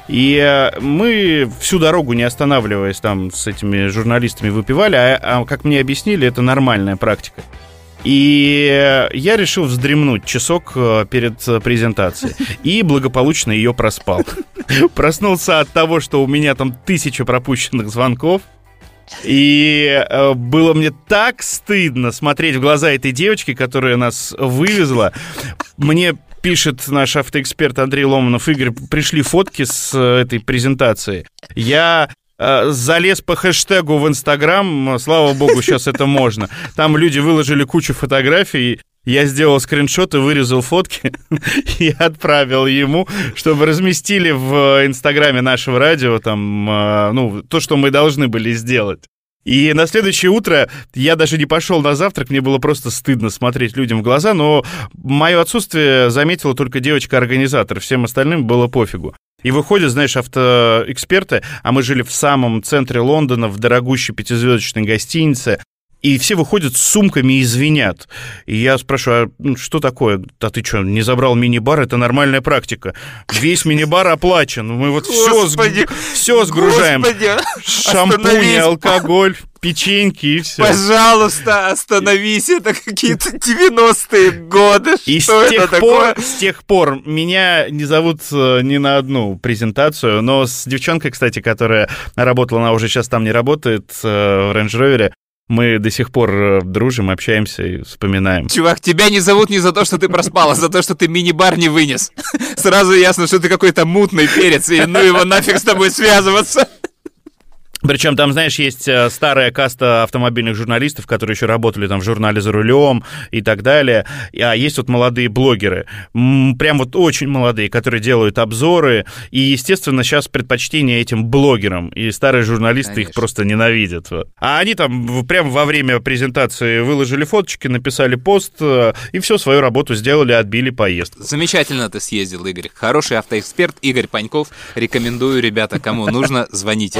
И э, мы всю дорогу, не останавливаясь там с этими журналистами, выпивали, а, а как мне объяснили, это нормальная практика. И я решил вздремнуть часок э, перед э, презентацией. И благополучно ее проспал. Проснулся от того, что у меня там тысяча пропущенных звонков. И э, было мне так стыдно смотреть в глаза этой девочки, которая нас вывезла. Мне пишет наш автоэксперт Андрей Ломанов, Игорь, пришли фотки с э, этой презентации. Я э, залез по хэштегу в Инстаграм, слава богу, сейчас это можно. Там люди выложили кучу фотографий, я сделал скриншоты, вырезал фотки и отправил ему, чтобы разместили в Инстаграме нашего радио там, э, ну, то, что мы должны были сделать. И на следующее утро я даже не пошел на завтрак, мне было просто стыдно смотреть людям в глаза, но мое отсутствие заметила только девочка-организатор, всем остальным было пофигу. И выходят, знаешь, автоэксперты, а мы жили в самом центре Лондона, в дорогущей пятизвездочной гостинице, и все выходят с сумками и звенят. И я спрашиваю, а ну, что такое? А ты что, не забрал мини-бар? Это нормальная практика. Весь мини-бар оплачен. Мы вот все, Господи, все сгружаем. Господи, Шампунь, алкоголь, печеньки и все. Пожалуйста, остановись, это какие-то 90-е годы. И Что с тех, это пор, такое? с тех пор меня не зовут э, ни на одну презентацию, но с девчонкой, кстати, которая работала, она уже сейчас там не работает, э, в Range Rover, мы до сих пор э, дружим, общаемся и вспоминаем. Чувак, тебя не зовут не за то, что ты проспал, а за то, что ты мини-бар не вынес. Сразу ясно, что ты какой-то мутный перец, и ну его нафиг с тобой связываться. Причем там, знаешь, есть э, старая каста автомобильных журналистов, которые еще работали там в журнале «За рулем» и так далее. А есть вот молодые блогеры, прям вот очень молодые, которые делают обзоры. И, естественно, сейчас предпочтение этим блогерам. И старые журналисты их Конечно. просто ненавидят. А они там прям во время презентации выложили фоточки, написали пост, э, и все, свою работу сделали, отбили поездку. Замечательно ты съездил, Игорь. Хороший автоэксперт Игорь Паньков. Рекомендую, ребята, кому нужно, звоните.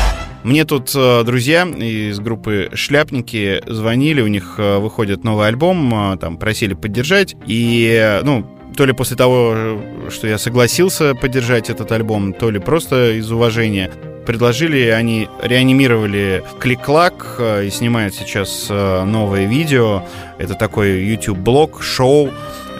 Мне тут э, друзья из группы «Шляпники» звонили, у них э, выходит новый альбом, э, там просили поддержать, и, ну, то ли после того, что я согласился поддержать этот альбом, то ли просто из уважения, предложили, они реанимировали клик-клак и снимают сейчас новое видео. Это такой YouTube-блог, шоу.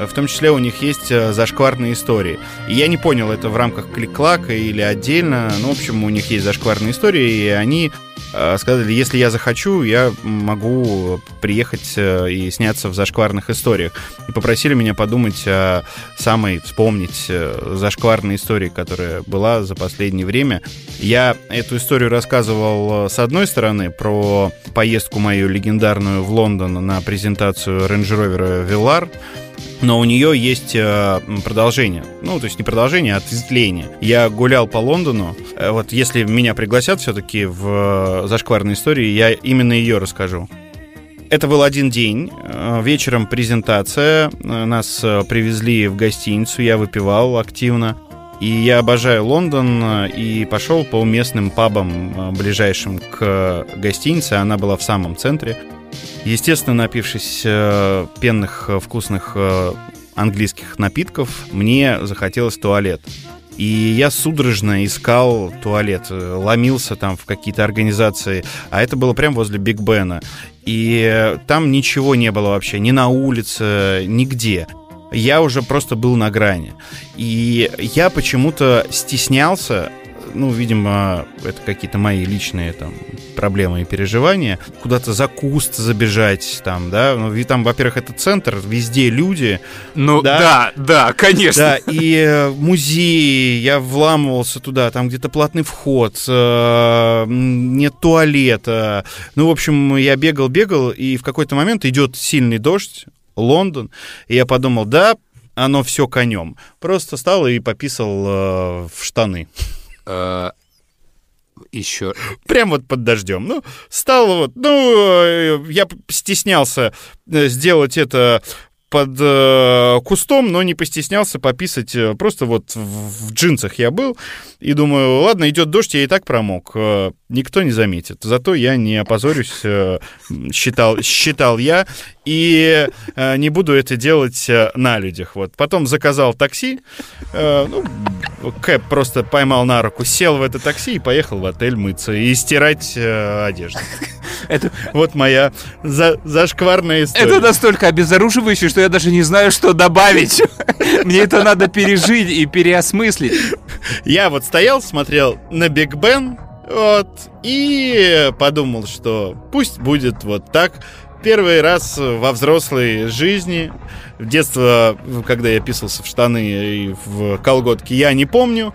Э, В том числе у них есть э, зашкварные истории. И я не понял, это в рамках клик-клака или отдельно. Ну, в общем, у них есть зашкварные истории, и они э, сказали, если я захочу, я могу приехать и сняться в зашкварных историях. И попросили меня подумать о самой, вспомнить зашкварной истории, которая была за последнее время. Я эту историю рассказывал с одной стороны про поездку мою легендарную в Лондон на презентацию Range Rover Velar, но у нее есть э, продолжение. Ну, то есть не продолжение, а ответвление. Я гулял по Лондону. Э, Вот если меня пригласят все-таки в э, зашкварные истории, я именно ее расскажу. Это был один день. Вечером презентация. Нас привезли в гостиницу. Я выпивал активно. И я обожаю Лондон э, и пошел по местным пабам, э, ближайшим к гостинице. Она была в самом центре. Естественно, напившись э, пенных э, вкусных э, английских напитков, мне захотелось туалет. И я судорожно искал туалет, э, ломился там в какие-то организации, а это было прямо возле Биг Бена. И э, там ничего не было вообще, ни на улице, нигде. Я уже просто был на грани. И я почему-то стеснялся, ну, видимо, это какие-то мои личные там проблемы и переживания, куда-то за куст забежать там, да, ну, и там, во-первых, это центр, везде люди. Ну Да. да, да, конечно. Да, и э, музей, я вламывался туда, там где-то платный вход, э, нет туалета. Ну, в общем, я бегал, бегал, и в какой-то момент идет сильный дождь, Лондон, и я подумал, да, оно все конем. Просто стал и пописал э, в штаны. Э, Еще. Прям вот под дождем. Ну, стал вот, ну, э, я стеснялся э, сделать это под э, кустом, но не постеснялся пописать. э, Просто вот в, в джинсах я был. И думаю, ладно, идет дождь, я и так промок. Э, никто не заметит. Зато я не опозорюсь, э, считал, считал я. И э, не буду это делать э, на людях. Вот. Потом заказал такси. Э, ну, Кэп просто поймал на руку, сел в это такси и поехал в отель мыться и стирать э, одежду. Это, Вот моя за- зашкварная история. это настолько обезоруживающе, что я даже не знаю, что добавить. Мне это надо пережить и переосмыслить. Я вот стоял, смотрел на Биг Бен, вот, и подумал, что пусть будет вот так. Первый раз во взрослой жизни, в детство, когда я писался в штаны и в колготки, я не помню.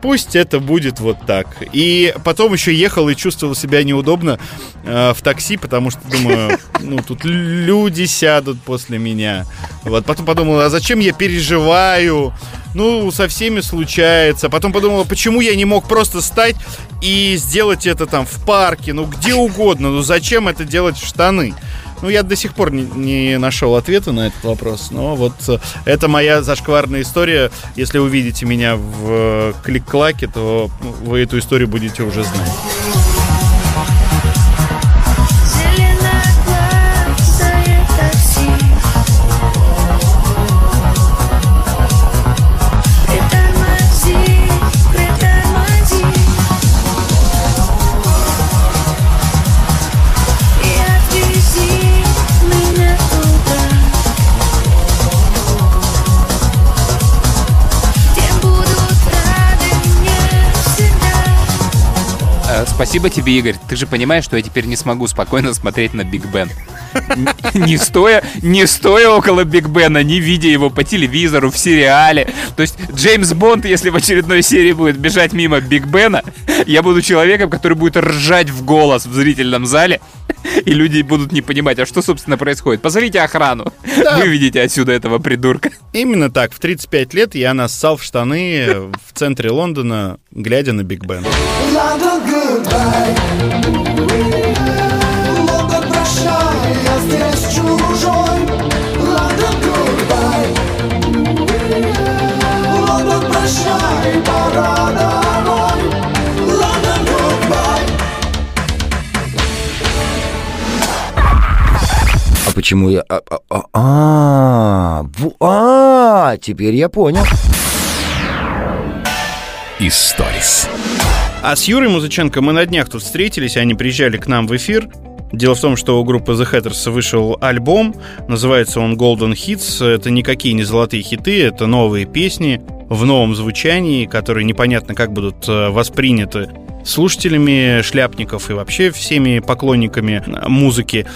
Пусть это будет вот так. И потом еще ехал и чувствовал себя неудобно э, в такси, потому что думаю, ну тут люди сядут после меня. Вот потом подумал, а зачем я переживаю? Ну, со всеми случается. Потом подумал, почему я не мог просто стать и сделать это там в парке, ну где угодно. Ну зачем это делать в штаны? Ну, я до сих пор не, не нашел ответа на этот вопрос. Но вот э, это моя зашкварная история. Если увидите меня в э, клик-клаке, то вы эту историю будете уже знать. Спасибо тебе, Игорь. Ты же понимаешь, что я теперь не смогу спокойно смотреть на Биг Бен. Не стоя, не стоя около Биг Бена, не видя его по телевизору, в сериале. То есть Джеймс Бонд, если в очередной серии будет бежать мимо Биг Бена, я буду человеком, который будет ржать в голос в зрительном зале, и люди будут не понимать, а что, собственно, происходит. Позовите охрану, выведите отсюда этого придурка. Именно так. В 35 лет я нассал в штаны в центре Лондона, глядя на Биг Бен. London, goodbye. Лондон, прощай, я здесь чужой. Лондон, goodbye. Лондон, прощай, пора домой. Лондон, goodbye. А почему я... А, а, а, а, а, теперь я понял. Историс. А с Юрой Музыченко мы на днях тут встретились, они приезжали к нам в эфир. Дело в том, что у группы The Hatters вышел альбом, называется он Golden Hits. Это никакие не золотые хиты, это новые песни в новом звучании, которые непонятно как будут э, восприняты слушателями шляпников и вообще всеми поклонниками э, музыки.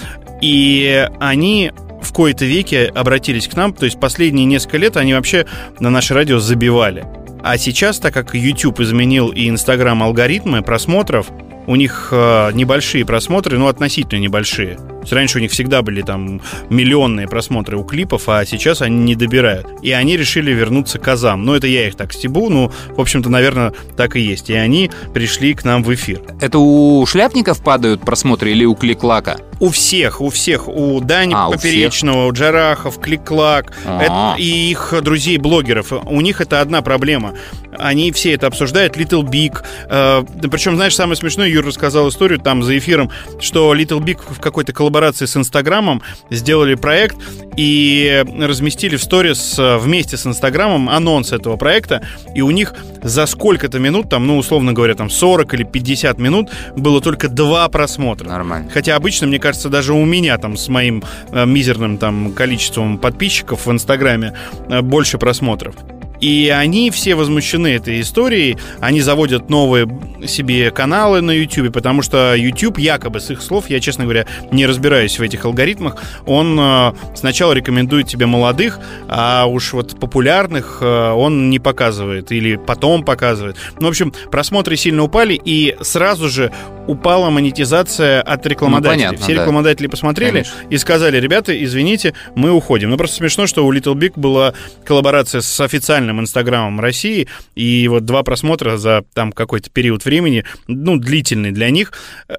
И они в кои-то веке обратились к нам, то есть последние несколько лет они вообще на наше радио забивали. А сейчас, так как YouTube изменил и Instagram алгоритмы просмотров, у них э, небольшие просмотры, ну, относительно небольшие. Есть раньше у них всегда были там миллионные просмотры у клипов, а сейчас они не добирают. И они решили вернуться к азам. Ну, это я их так стебу, ну, в общем-то, наверное, так и есть. И они пришли к нам в эфир. Это у шляпников падают просмотры или у клик-лака? У всех, у всех, у Дани А, у Поперечного, у Джарахов, Клик-Клак А. это- и их друзей-блогеров. У них это одна проблема. Они все это обсуждают. Little Big. э, причем, знаешь, самое смешное, Юра рассказал историю там за эфиром, что Little Big в какой-то коллаборации с Инстаграмом сделали проект и разместили в сторис э, вместе с Инстаграмом анонс этого проекта. И у них за сколько-то минут, там, ну, условно говоря, там 40 или 50 минут было только два просмотра. Нормально. Хотя обычно, мне кажется, даже у меня там с моим э, мизерным там количеством подписчиков в Инстаграме э, больше просмотров. И они все возмущены этой историей. Они заводят новые себе каналы на YouTube, потому что YouTube, якобы с их слов, я, честно говоря, не разбираюсь в этих алгоритмах, он э, сначала рекомендует тебе молодых, а уж вот популярных э, он не показывает или потом показывает. Ну, в общем, просмотры сильно упали, и сразу же упала монетизация от рекламодателей. Ну, понятно, Все да. рекламодатели посмотрели Конечно. и сказали, ребята, извините, мы уходим. Ну, просто смешно, что у Little Big была коллаборация с официальным официальным инстаграмом России, и вот два просмотра за там какой-то период времени, ну, длительный для них,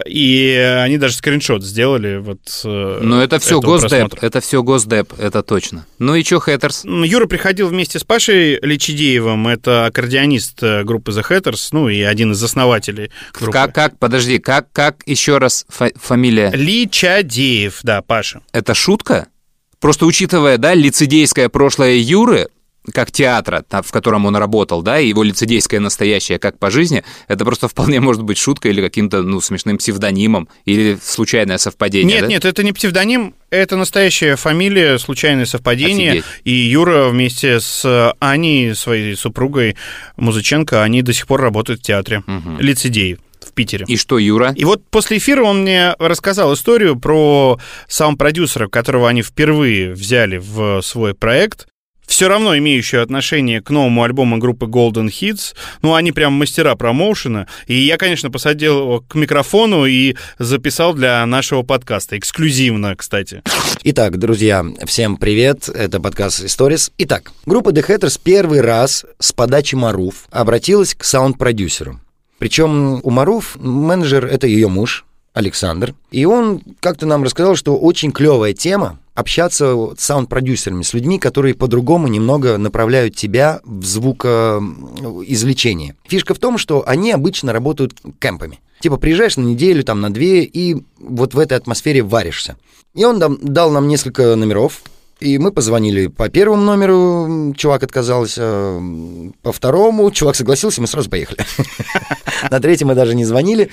и они даже скриншот сделали вот э, Но это все госдеп, просмотра. это все госдеп, это точно. Ну и чё, Хэттерс? Юра приходил вместе с Пашей Личидеевым, это аккордеонист э, группы The Hatters, ну и один из основателей группы. Как, как, подожди, как, как еще раз фа- фамилия? Личадеев, да, Паша. Это шутка? Просто учитывая, да, лицедейское прошлое Юры, как театра, в котором он работал, да, и его лицедейское настоящее, как по жизни, это просто вполне может быть шуткой или каким-то, ну, смешным псевдонимом, или случайное совпадение, Нет, да? нет, это не псевдоним, это настоящая фамилия, случайное совпадение. Офигеть. И Юра вместе с Аней, своей супругой Музыченко, они до сих пор работают в театре. Лицедей в Питере. И что, Юра? И вот после эфира он мне рассказал историю про саунд-продюсера, которого они впервые взяли в свой проект. Все равно имеющую отношение к новому альбому группы Golden Hits. Ну, они прям мастера промоушена. И я, конечно, посадил его к микрофону и записал для нашего подкаста. Эксклюзивно, кстати. Итак, друзья, всем привет, это подкаст Stories. Итак, группа The Hatters первый раз с подачи Маруф обратилась к саунд-продюсеру. Причем у Маруф менеджер — это ее муж, Александр. И он как-то нам рассказал, что очень клевая тема общаться с саунд-продюсерами, с людьми, которые по-другому немного направляют тебя в звукоизвлечение. Фишка в том, что они обычно работают кемпами. Типа приезжаешь на неделю, там, на две, и вот в этой атмосфере варишься. И он дам- дал нам несколько номеров, и мы позвонили по первому номеру, чувак отказался, по второму, чувак согласился, мы сразу поехали. На третьем мы даже не звонили.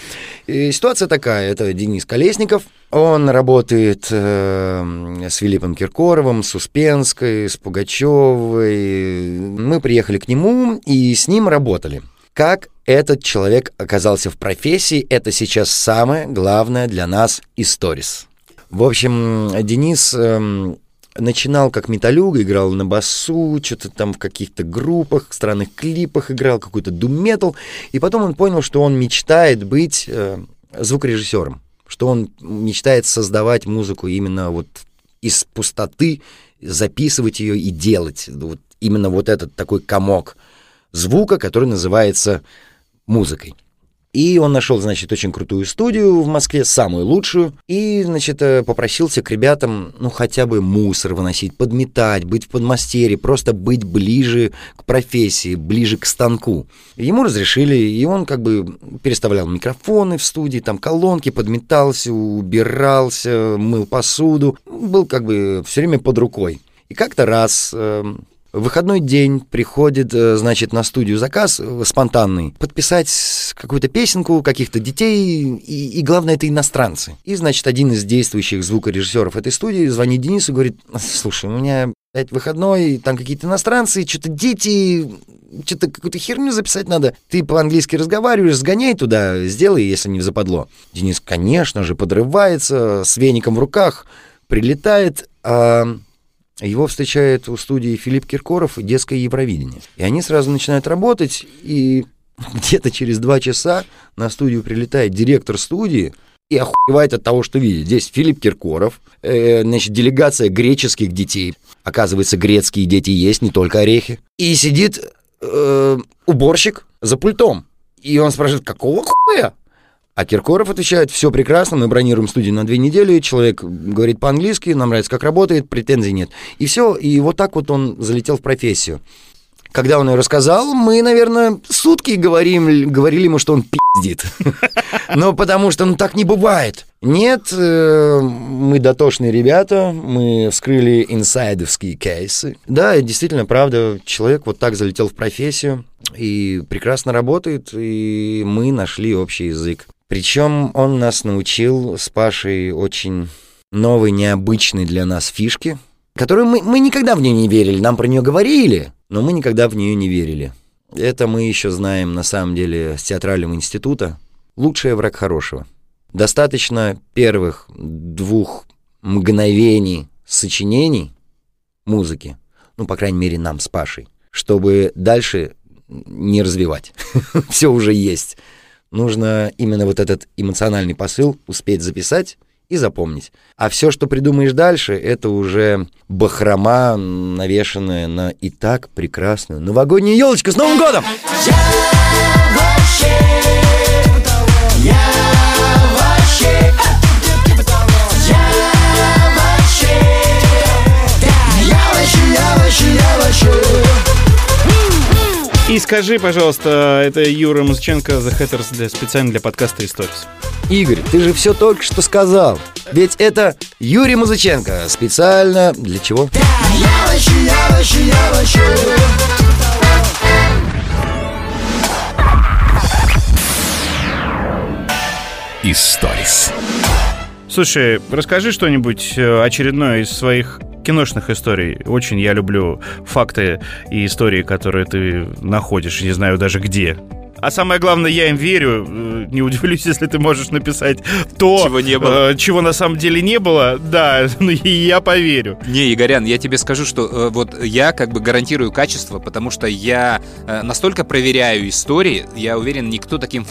Ситуация такая, это Денис Колесников, он работает э, с Филиппом Киркоровым, с Успенской, с Пугачевой. Мы приехали к нему и с ним работали. Как этот человек оказался в профессии, это сейчас самое главное для нас из сторис. В общем, Денис эм, начинал как металюга, играл на басу, что-то там в каких-то группах, странных клипах играл, какой-то дум-метал. И потом он понял, что он мечтает быть э, звукорежиссером, что он мечтает создавать музыку именно вот из пустоты, записывать ее и делать. Вот именно вот этот такой комок звука, который называется музыкой. И он нашел, значит, очень крутую студию в Москве, самую лучшую, и, значит, э, попросился к ребятам, ну, хотя бы мусор выносить, подметать, быть в подмастерье, просто быть ближе к профессии, ближе к станку. Ему разрешили, и он как бы переставлял микрофоны в студии, там колонки, подметался, убирался, мыл посуду, был как бы все время под рукой. И как-то раз э, в выходной день приходит, э, значит, на студию заказ э, спонтанный, подписать какую-то песенку каких-то детей, и, и главное, это иностранцы. И, значит, один из действующих звукорежиссеров этой студии звонит Денису и говорит, слушай, у меня блядь, выходной, там какие-то иностранцы, что-то дети, что-то какую-то херню записать надо. Ты по-английски разговариваешь, сгоняй туда, сделай, если не западло. Денис, конечно же, подрывается, с веником в руках, прилетает, а его встречает у студии Филипп Киркоров и детское Евровидение. И они сразу начинают работать, и где-то через два часа на студию прилетает директор студии и охуевает от того, что видит. Здесь Филипп Киркоров, э, значит, делегация греческих детей. Оказывается, грецкие дети есть, не только орехи. И сидит э, уборщик за пультом. И он спрашивает, какого хуя? А Киркоров отвечает, все прекрасно, мы бронируем студию на две недели, человек говорит по-английски, нам нравится, как работает, претензий нет. И все, и вот так вот он залетел в профессию. Когда он ее рассказал, мы, наверное, сутки говорим, говорили ему, что он пиздит. Но потому что, ну, так не бывает. Нет, э, мы дотошные ребята, мы вскрыли инсайдовские кейсы. Да, действительно, правда, человек вот так залетел в профессию и прекрасно работает, и мы нашли общий язык. Причем он нас научил с Пашей очень новой, необычной для нас фишки, которую мы, мы никогда в нее не верили. Нам про нее говорили, но мы никогда в нее не верили. Это мы еще знаем на самом деле с театрального института. Лучший враг хорошего. Достаточно первых двух мгновений сочинений музыки, ну, по крайней мере, нам с Пашей, чтобы дальше не развивать. Все уже есть. Нужно именно вот этот эмоциональный посыл успеть записать и запомнить. А все, что придумаешь дальше, это уже бахрома, навешанная на и так прекрасную новогоднюю елочку с Новым годом! И скажи, пожалуйста, это Юра Музыченко, The Hatters, для, специально для подкаста Stories. Игорь, ты же все только что сказал. Ведь это Юрий Музыченко. Специально для чего? Историс. Слушай, расскажи что-нибудь э, очередное из своих киношных историй. Очень я люблю факты и истории, которые ты находишь, не знаю даже где. А самое главное, я им верю. Э, Не удивлюсь, если ты можешь написать то, Чего не было. э, чего на самом деле не было. Да, ну и я поверю. Не, Игорян, я тебе скажу, что э, вот я как бы гарантирую качество, потому что я э, настолько проверяю истории, я уверен, никто таким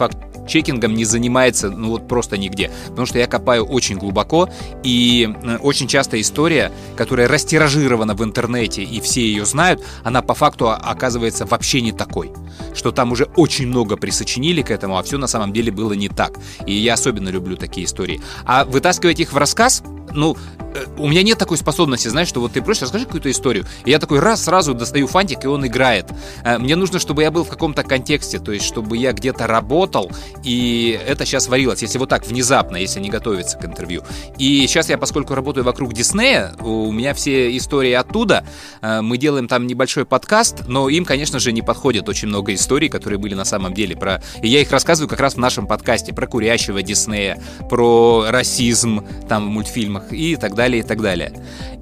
факт-чекингом не занимается, ну вот просто нигде. Потому что я копаю очень глубоко, и э, очень часто история, которая растиражирована в интернете, и все ее знают, она по факту о- оказывается вообще не такой. Что там уже очень много присочинили к этому, а все на самом деле было не так. И я особенно люблю такие истории. А вытаскивать их в рассказ, ну, э, у меня нет такой способности, знаешь, что вот ты просишь, расскажи какую-то историю. И я такой раз сразу достаю фантик, и он играет. Э, Мне нужно, чтобы я был в каком-то контексте, то есть чтобы я где-то работал, и это сейчас варилось, если вот так внезапно, если не готовиться к интервью. И сейчас я, поскольку работаю вокруг Диснея, у меня все истории оттуда, Э, мы делаем там небольшой подкаст, но им, конечно же, не подходит очень много историй, которые были на самом деле про... И я их рассказываю как раз в нашем подкасте про курящего Диснея, про расизм там в мультфильмах и так далее, и так далее.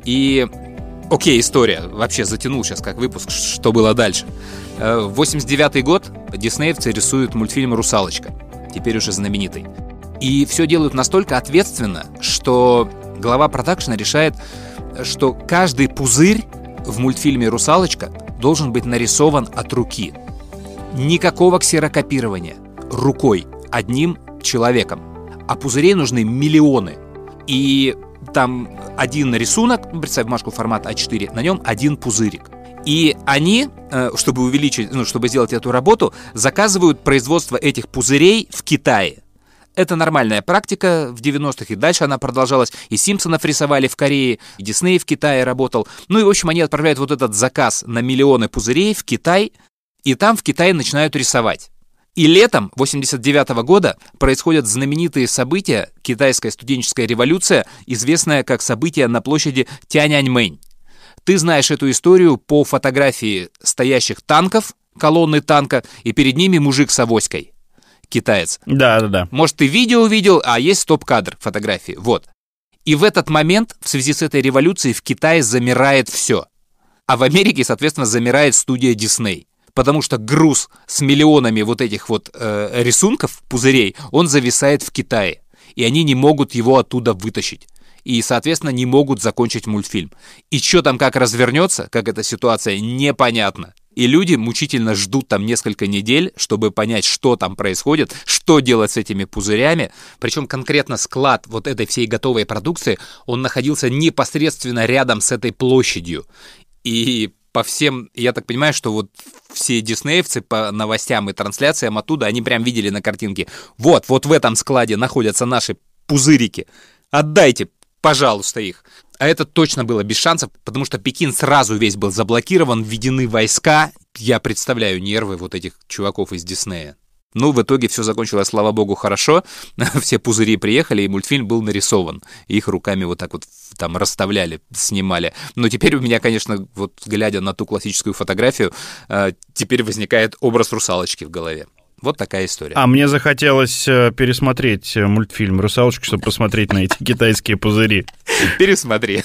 И Окей, история. Вообще затянул сейчас как выпуск, что было дальше. Э, 89 год диснеевцы рисуют мультфильм «Русалочка», теперь уже знаменитый. И все делают настолько ответственно, что глава продакшена решает, что каждый пузырь в мультфильме «Русалочка» должен быть нарисован от руки. Никакого ксерокопирования. Рукой. Одним человеком. А пузырей нужны миллионы. И там один рисунок, ну, представь бумажку формат А4, на нем один пузырик. И они, э, чтобы увеличить, ну, чтобы сделать эту работу, заказывают производство этих пузырей в Китае. Это нормальная практика в 90-х, и дальше она продолжалась. И Симпсонов рисовали в Корее, и Дисней в Китае работал. Ну и, в общем, они отправляют вот этот заказ на миллионы пузырей в Китай, и там в Китае начинают рисовать. И летом 89 года происходят знаменитые события, китайская студенческая революция, известная как событие на площади Тяньаньмэнь. Ты знаешь эту историю по фотографии стоящих танков, колонны танка, и перед ними мужик с авоськой, китаец. Да, да, да. Может, ты видео увидел, а есть стоп-кадр фотографии. Вот. И в этот момент, в связи с этой революцией, в Китае замирает все. А в Америке, соответственно, замирает студия Дисней. Потому что груз с миллионами вот этих вот э, рисунков, пузырей, он зависает в Китае. И они не могут его оттуда вытащить. И, соответственно, не могут закончить мультфильм. И что там как развернется, как эта ситуация, непонятно. И люди мучительно ждут там несколько недель, чтобы понять, что там происходит, что делать с этими пузырями. Причем конкретно склад вот этой всей готовой продукции, он находился непосредственно рядом с этой площадью. И по всем, я так понимаю, что вот все диснеевцы по новостям и трансляциям оттуда, они прям видели на картинке, вот, вот в этом складе находятся наши пузырики, отдайте, пожалуйста, их. А это точно было без шансов, потому что Пекин сразу весь был заблокирован, введены войска. Я представляю нервы вот этих чуваков из Диснея. Ну, в итоге все закончилось, слава богу, хорошо. Все пузыри приехали, и мультфильм был нарисован. Их руками вот так вот там расставляли, снимали. Но теперь у меня, конечно, вот глядя на ту классическую фотографию, э, теперь возникает образ русалочки в голове. Вот такая история. А мне захотелось э, пересмотреть э, мультфильм «Русалочка», чтобы посмотреть на эти китайские пузыри. Пересмотри.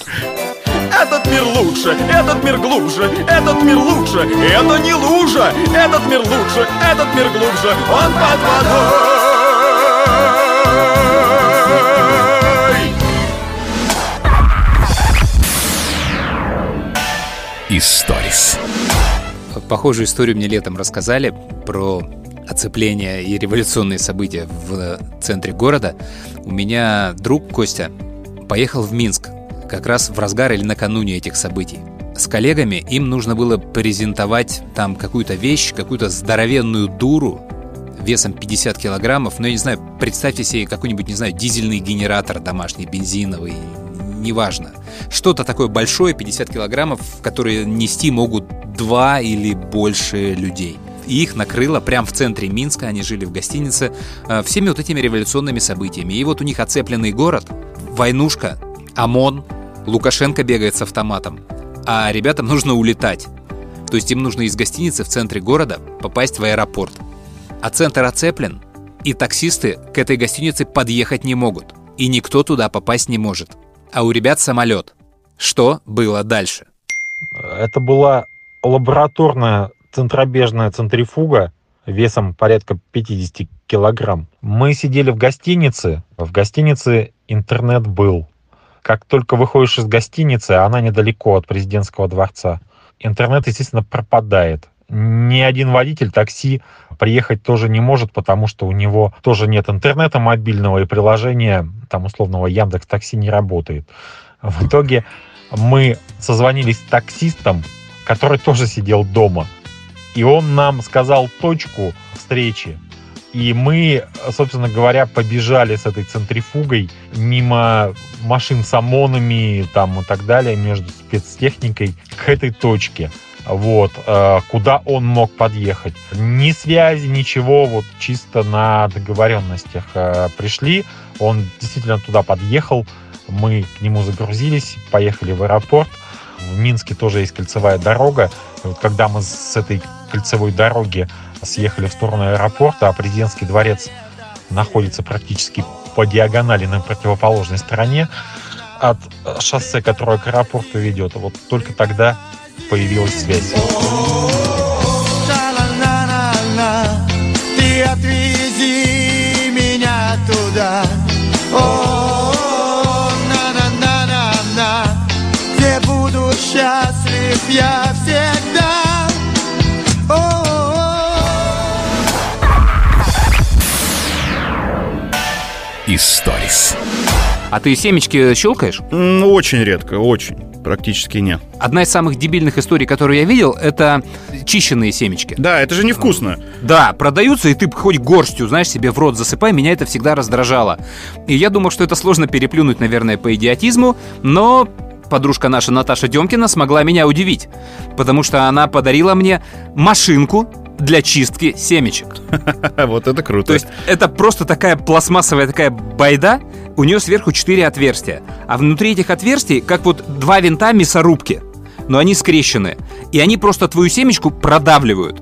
Этот мир лучше, этот мир глубже, этот мир лучше, это не лужа, этот мир лучше, этот мир глубже, он под водой. Историс. Похожую историю мне летом рассказали про оцепления и революционные события в центре города, у меня друг Костя поехал в Минск как раз в разгар или накануне этих событий. С коллегами им нужно было презентовать там какую-то вещь, какую-то здоровенную дуру весом 50 килограммов. Но я не знаю, представьте себе какой-нибудь, не знаю, дизельный генератор домашний, бензиновый, неважно. Что-то такое большое, 50 килограммов, которые нести могут два или больше людей. И их накрыло прямо в центре Минска, они жили в гостинице, э, всеми вот этими революционными событиями. И вот у них оцепленный город, войнушка, ОМОН, Лукашенко бегает с автоматом, а ребятам нужно улетать. То есть им нужно из гостиницы в центре города попасть в аэропорт. А центр оцеплен, и таксисты к этой гостинице подъехать не могут. И никто туда попасть не может. А у ребят самолет. Что было дальше? Это была лабораторная центробежная центрифуга весом порядка 50 килограмм. Мы сидели в гостинице. В гостинице интернет был. Как только выходишь из гостиницы, она недалеко от президентского дворца, интернет, естественно, пропадает. Ни один водитель такси приехать тоже не может, потому что у него тоже нет интернета мобильного и приложения, там условного Яндекс Такси не работает. В итоге мы созвонились с таксистом, который тоже сидел дома. И он нам сказал точку встречи. И мы, собственно говоря, побежали с этой центрифугой мимо машин с ОМОНами там, и так далее, между спецтехникой к этой точке. Вот, э, куда он мог подъехать. Ни связи, ничего, вот чисто на договоренностях э, пришли. Он действительно туда подъехал. Мы к нему загрузились, поехали в аэропорт. В Минске тоже есть кольцевая дорога. Вот когда мы с этой кольцевой дороги съехали в сторону аэропорта, а президентский дворец находится практически по диагонали на противоположной стороне от шоссе, которое к аэропорту ведет. Вот только тогда появилась связь. Я всегда. Историс. А ты семечки щелкаешь? Ну, очень редко, очень. Практически нет. Одна из самых дебильных историй, которую я видел, это чищенные семечки. Да, это же невкусно. Да, продаются, и ты хоть горстью, знаешь, себе в рот засыпай. Меня это всегда раздражало. И я думал, что это сложно переплюнуть, наверное, по идиотизму, но подружка наша Наташа Демкина смогла меня удивить, потому что она подарила мне машинку для чистки семечек. Вот это круто. То есть это просто такая пластмассовая такая байда, у нее сверху четыре отверстия, а внутри этих отверстий как вот два винта мясорубки, но они скрещены, и они просто твою семечку продавливают.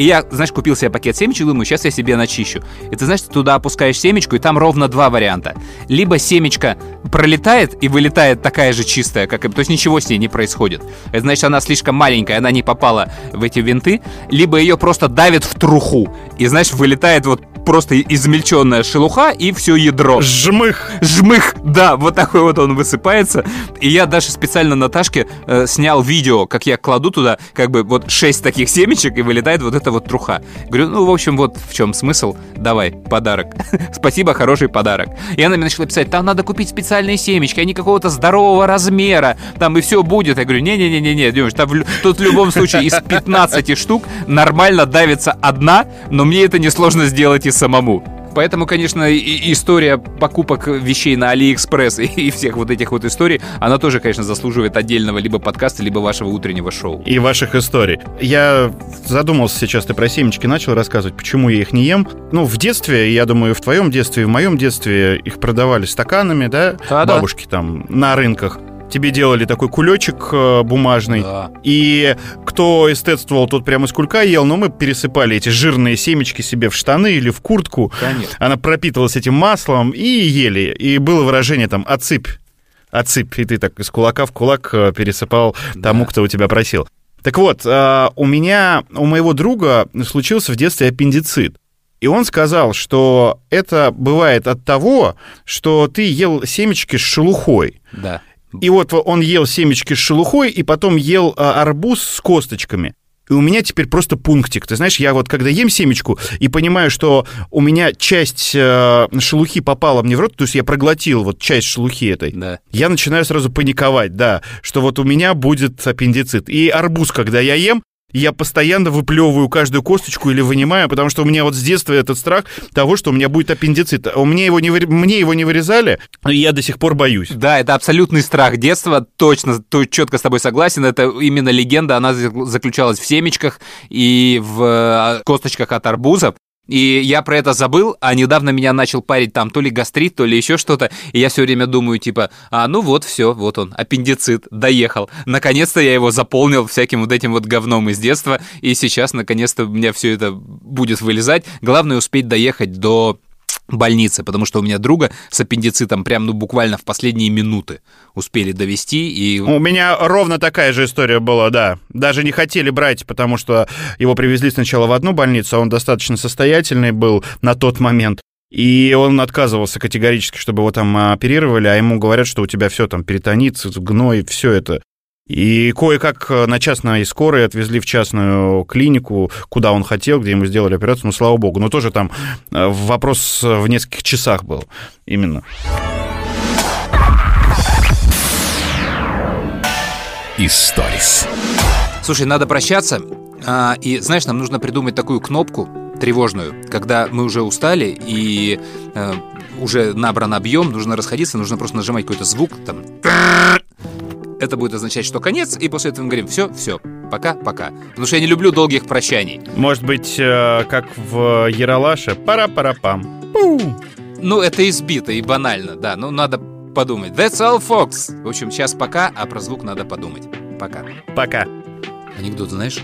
И я, знаешь, купил себе пакет семечек, думаю, сейчас я себе начищу. И ты знаешь, ты туда опускаешь семечку, и там ровно два варианта. Либо семечка пролетает и вылетает такая же чистая, как и... То есть ничего с ней не происходит. Это значит, она слишком маленькая, она не попала в эти винты. Либо ее просто давит в труху. И, знаешь, вылетает вот просто измельченная шелуха и все ядро. Жмых. Жмых, да, вот такой вот он высыпается. И я даже специально Наташке э, снял видео, как я кладу туда как бы вот шесть таких семечек и вылетает вот эта вот труха. Говорю, ну, в общем, вот в чем смысл. Давай, подарок. Спасибо, хороший подарок. И она мне начала писать, там надо купить специальные семечки, они какого-то здорового размера, там и все будет. Я говорю, не-не-не-не, Димыч, там тут в любом случае из 15 штук нормально давится одна, но мне это несложно сделать и самому. Поэтому, конечно, и история покупок вещей на Алиэкспресс и, и всех вот этих вот историй, она тоже, конечно, заслуживает отдельного либо подкаста, либо вашего утреннего шоу. И ваших историй. Я задумался сейчас, ты про семечки начал рассказывать, почему я их не ем. Ну, в детстве, я думаю, в твоем детстве, и в моем детстве их продавали стаканами, да? Да-да. Бабушки там на рынках. Тебе делали такой кулечек э, бумажный. Да. И кто эстетствовал, тот прямо из кулька ел, но мы пересыпали эти жирные семечки себе в штаны или в куртку. Конечно. Она пропитывалась этим маслом и ели. И было выражение там «отсыпь». Отсыпь. И ты так из кулака в кулак э, пересыпал тому, кто у тебя просил. Так вот, э, у меня, у моего друга случился в детстве аппендицит. И он сказал, что это бывает от того, что ты ел семечки с шелухой. Да. И вот он ел семечки с шелухой и потом ел а, арбуз с косточками. И у меня теперь просто пунктик. Ты знаешь, я вот когда ем семечку и понимаю, что у меня часть э, шелухи попала мне в рот, то есть я проглотил вот часть шелухи этой, Да. я начинаю сразу паниковать, да, что вот у меня будет аппендицит. И арбуз, когда я ем, я постоянно выплевываю каждую косточку или вынимаю, потому что у меня вот с детства этот страх того, что у меня будет аппендицит. У меня его не, мне его не вырезали, и я до сих пор боюсь. Да, это абсолютный страх детства, точно, то, четко с тобой согласен, это именно легенда, она зак- заключалась в семечках и в э, косточках от арбузов. И я про это забыл, а недавно меня начал парить там то ли гастрит, то ли еще что-то. И я все время думаю, типа, а ну вот, все, вот он, аппендицит, доехал. Наконец-то я его заполнил всяким вот этим вот говном из детства. И сейчас, наконец-то, у меня все это будет вылезать. Главное успеть доехать до больницы, потому что у меня друга с аппендицитом прям, ну, буквально в последние минуты успели довести, и... У меня ровно такая же история была, да. Даже не хотели брать, потому что его привезли сначала в одну больницу, а он достаточно состоятельный был на тот момент. И он отказывался категорически, чтобы его там оперировали, а ему говорят, что у тебя все там перитонит, гной, все это. И кое-как на частной скорой отвезли в частную клинику, куда он хотел, где ему сделали операцию, ну, слава богу. Но тоже там э, вопрос в нескольких часах был именно. Историс. Слушай, надо прощаться, а, и, знаешь, нам нужно придумать такую кнопку тревожную, когда мы уже устали и э, уже набран объем, нужно расходиться, нужно просто нажимать какой-то звук, там... Это будет означать, что конец, и после этого мы говорим, все, все, пока, пока. Потому что я не люблю долгих прощаний. Может быть, э, как в Яралаше, пара-пара-пам. Ну, это избито и банально, да, ну надо подумать. That's all, folks. В общем, сейчас пока, а про звук надо подумать. Пока. Пока. Анекдот, знаешь?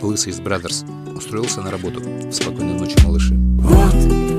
Лысый из Brothers устроился на работу. Спокойной ночи, малыши. И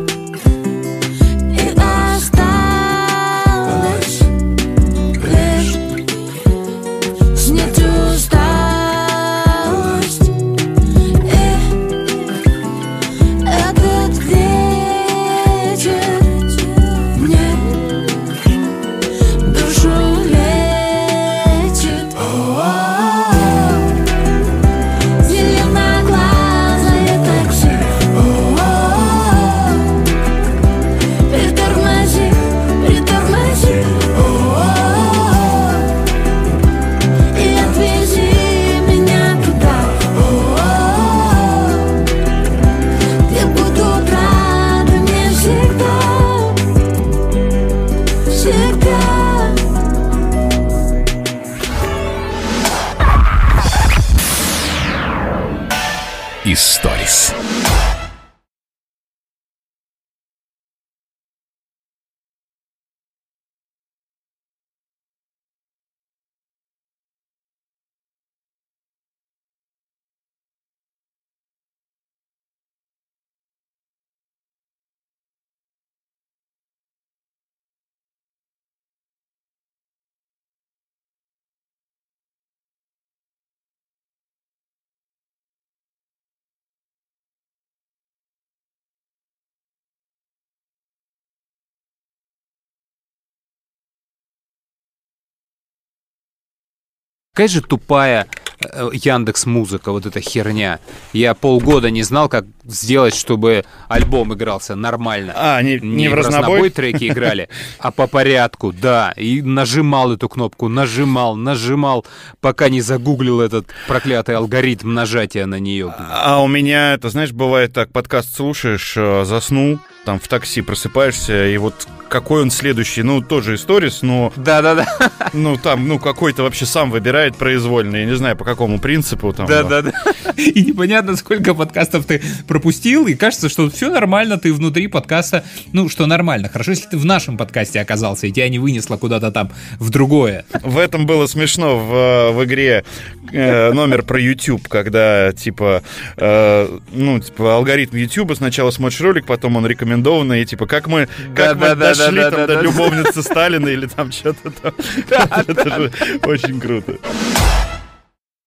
Какая же тупая э, Яндекс Музыка, вот эта херня. Я полгода не знал, как сделать, чтобы альбом игрался нормально. А, не, не в разнобой? треки играли, а по порядку, да. И нажимал эту кнопку, нажимал, нажимал, пока не загуглил этот проклятый алгоритм нажатия на нее. А у меня, это, знаешь, бывает так, подкаст слушаешь, э, заснул, там в такси просыпаешься, и вот какой он следующий, ну, тоже историс, но... Да-да-да. Ну, там, ну, какой-то вообще сам выбирает произвольно, я не знаю, по какому принципу там. Да-да-да. И непонятно, сколько подкастов ты пропустил, и кажется, что все нормально, ты внутри подкаста, ну, что нормально. Хорошо, если ты в нашем подкасте оказался, и тебя не вынесло куда-то там в другое. В этом было смешно в, в игре э, номер про YouTube, когда, типа, э, ну, типа, алгоритм YouTube, сначала смотришь ролик, потом он рекомендованный, и, типа, как мы, как мы Да-да-да-да-да-да-да. дошли там до любовницы Сталина или там что-то там. Это же очень круто.